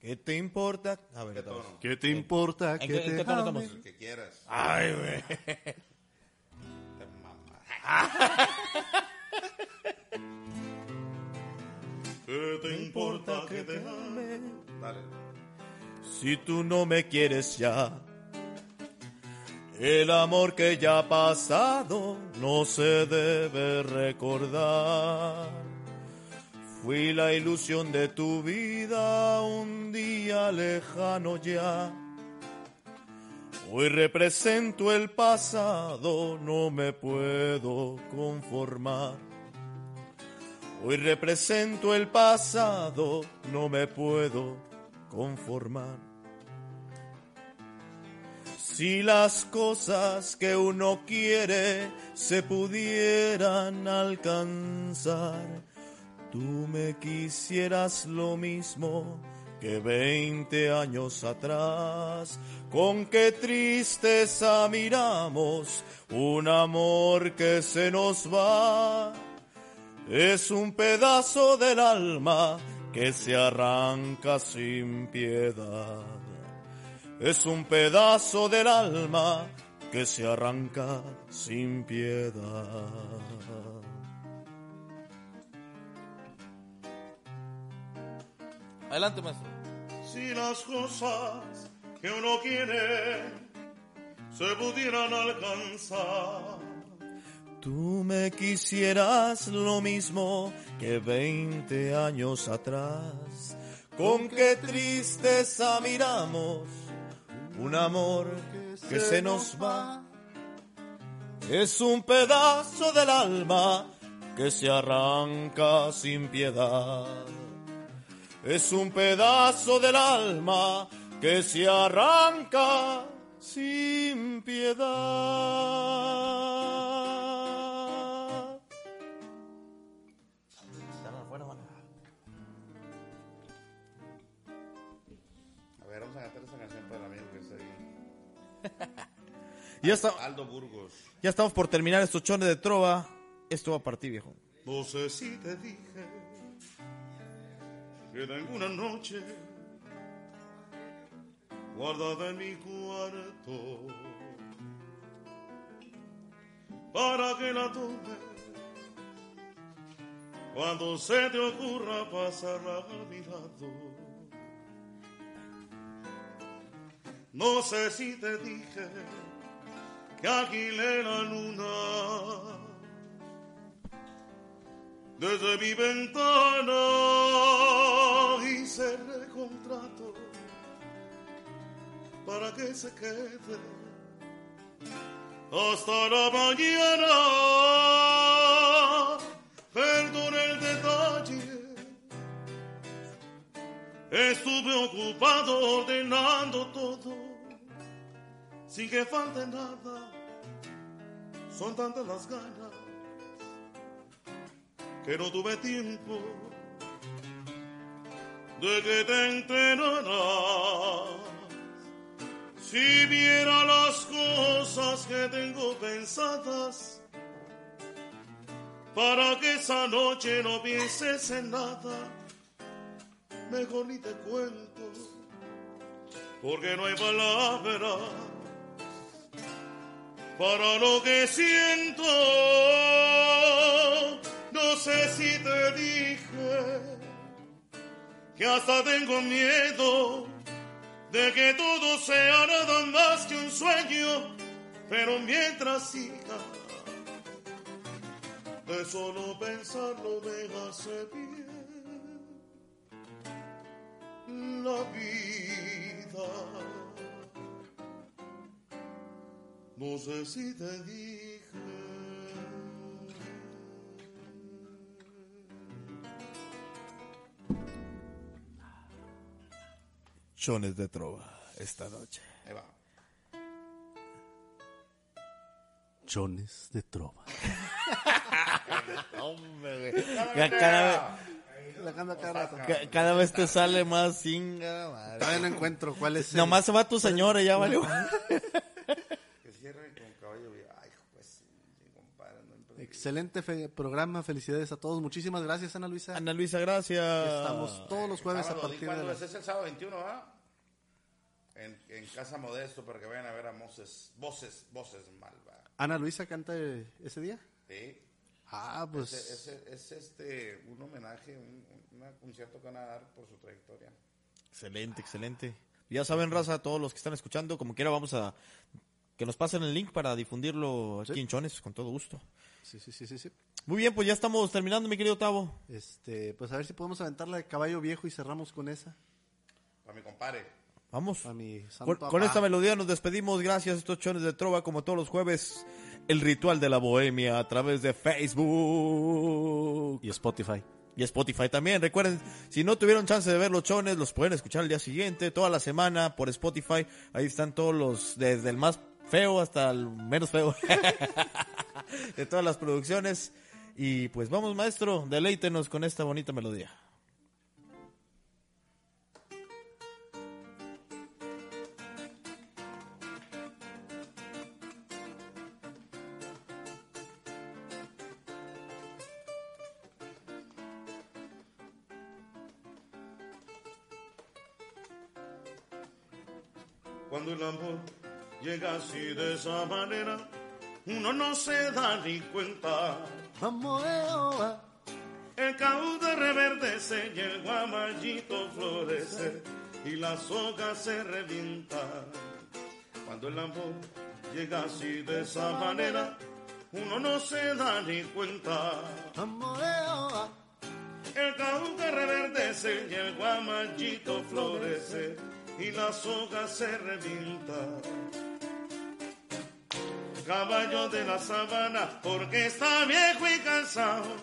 ¿Qué te importa? A ver, ¿Qué tono? ¿Qué te importa? ¿En que qué- en te qué tono ame? estamos? El que quieras. Ay, güey. Te mamas. ¿Qué te importa que te ame? Dale. Si tú no me quieres ya, el amor que ya ha pasado no se debe recordar. Fui la ilusión de tu vida un día lejano ya. Hoy represento el pasado, no me puedo conformar. Hoy represento el pasado, no me puedo conformar. Si las cosas que uno quiere se pudieran alcanzar, tú me quisieras lo mismo que veinte años atrás. Con qué tristeza miramos un amor que se nos va. Es un pedazo del alma que se arranca sin piedad. Es un pedazo del alma que se arranca sin piedad. Adelante, maestro. Si las cosas que uno quiere se pudieran alcanzar. Tú me quisieras lo mismo que veinte años atrás. Con qué tristeza miramos un amor que se nos va. Es un pedazo del alma que se arranca sin piedad. Es un pedazo del alma que se arranca sin piedad. A ver, vamos a cantar esa canción para el amigo que está ahí. Ya, está, Aldo Burgos. ya estamos por terminar estos chones de trova. Esto va para ti, viejo. No sé si te dije que tengo una noche guardada en mi cuarto para que la tome cuando se te ocurra pasarla a mi lado. No sé si te dije que alquilé la luna desde mi ventana cerré contrato para que se quede hasta la mañana. Perdón el detalle, estuve ocupado ordenando todo, sin que falte nada, son tantas las ganas que no tuve tiempo de que te enteraras. Si viera las cosas que tengo pensadas, para que esa noche no pienses en nada, mejor ni te cuento, porque no hay palabras para lo que siento. No sé si te dije que hasta tengo miedo de que todo sea nada más que un sueño, pero mientras siga, de solo pensarlo me hace bien. la vida. No sé si te dije. Chones de trova esta noche. Ahí va. Chones de trova. Hombre, güey. Ya cada, cada rato. ca- cada vez te sale más singa, madre. Todavía no encuentro cuál es. el- Nomás se va tu señora y ya vale. Que cierre con caballo viejo. Ay, pues, sí, compadre. No. Excelente fe- programa, felicidades a todos. Muchísimas gracias, Ana Luisa. Ana Luisa, gracias. Estamos todos los jueves a Sábado, ¿y partir de cuándo las... es? Es el sábado 21, ¿ah? En, en Casa Modesto, para que vayan a ver a Moses, Voces, Voces Malva. Ana Luisa canta ese día. ¿Sí? Ah, pues Es, es- es este, un homenaje, un, un- concierto que van a dar por su trayectoria. Excelente, excelente. Ya saben, raza, todos los que están escuchando, como quiera, vamos a que nos pasen el link para difundirlo aquí Sí. en Chones, con todo gusto. sí, sí, sí, sí, sí. Muy bien, pues ya estamos terminando, mi querido Tavo. Este, pues a ver si podemos aventarla de caballo viejo y cerramos con esa. Para mi compadre. Vamos. A mi santo Con, esta melodía nos despedimos. Gracias, estos chones de trova, como todos los jueves. El ritual de la bohemia a través de Facebook Y Spotify. y Spotify también. Recuerden, si no tuvieron chance de ver los chones, los pueden escuchar el día siguiente, toda la semana por Spotify. Ahí están todos los, desde el más feo hasta el menos feo de todas las producciones. Y pues vamos, maestro, deleítenos con esta bonita melodía. Llega así de esa manera, uno no se da ni cuenta. El caude reverdece y el guamayito florece y la soga se revienta. Cuando el amor llega así de esa manera, uno no se da ni cuenta. El caude reverdece y el guamayito florece y la soga se revienta. Caballo de la sabana, porque está viejo y cansado,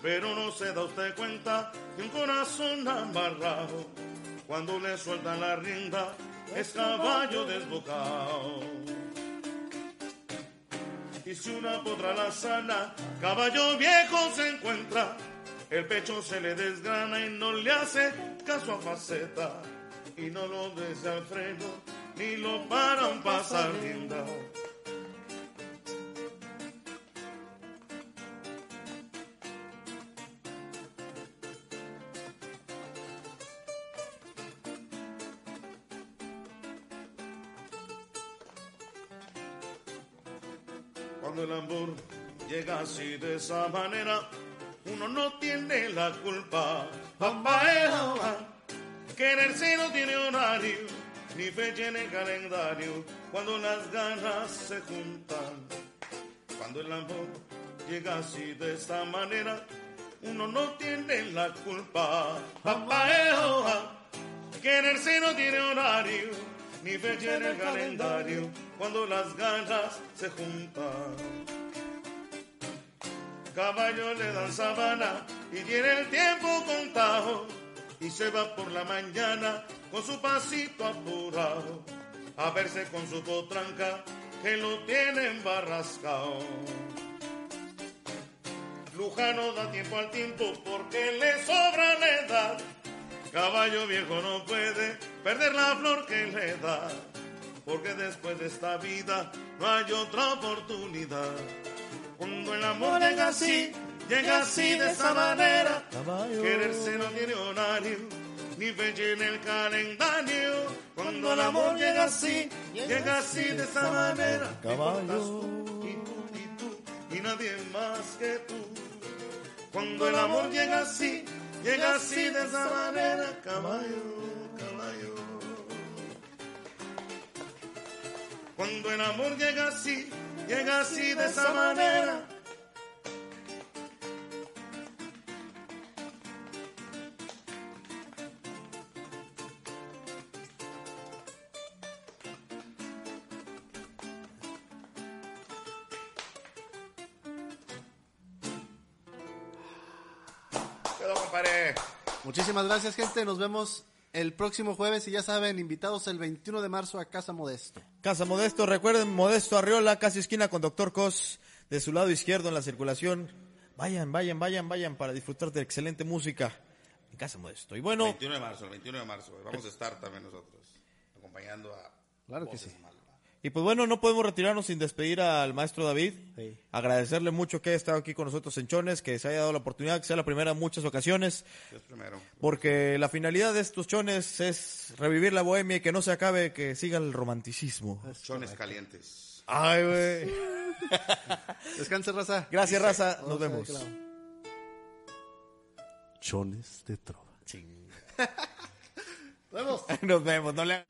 pero no se da usted cuenta que un corazón amarrado, cuando le sueltan la rienda, es caballo desbocado. Y si una potra la sana, caballo viejo se encuentra, el pecho se le desgrana y no le hace caso a faceta, y no lo desea ni lo para un pasar linda. Cuando el amor llega así de esa manera, uno no tiene la culpa. Eh, ah, quererse no tiene horario, ni fecha en el calendario, cuando las ganas se juntan. Cuando el amor llega así de esta manera, uno no tiene la culpa. Papá, eh, ah, Quererse no tiene horario, ni fecha en el calendario, cuando las ganas se juntan. Caballo le dan sabana y tiene el tiempo contado, y se va por la mañana con su pasito apurado, a verse con su potranca que lo tiene embarrascado. Lujano da tiempo al tiempo porque le sobra la edad. Caballo viejo no puede perder la flor que le da, porque después de esta vida no hay otra oportunidad. Cuando el amor llega así, llega así de esa manera, quererse no tiene horario, ni fecha en el calendario. Cuando el amor llega así, llega así de esa manera, tú, y tú, y tú, y nadie más que tú. Cuando el amor llega así, llega así de esa manera, caballo, caballo. Cuando el amor llega así, llega así de esa manera. Compadre. Muchísimas gracias, gente. Nos vemos el próximo jueves y ya saben, invitados el 21 de marzo a Casa Modesto. Casa Modesto, recuerden, Modesto Arriola, casi esquina con Doctor Cos, de su lado izquierdo en la circulación. Vayan, vayan, vayan, vayan para disfrutar de excelente música en Casa Modesto. Y bueno, 21 de marzo, el 21 de marzo. Vamos a estar también nosotros, acompañando a Claro que sí. Y pues bueno, no podemos retirarnos sin despedir al maestro David. Sí. Agradecerle mucho que haya estado aquí con nosotros en Chones, que se haya dado la oportunidad, que sea la primera en muchas ocasiones. Dios primero. Porque la finalidad de estos chones es revivir la bohemia y que no se acabe, que siga el romanticismo. Chones calientes. Ay, güey. Descanse, raza. Gracias, raza. Nos Vamos vemos. Chones de trova. Ching. Nos vemos. Nos vemos. No le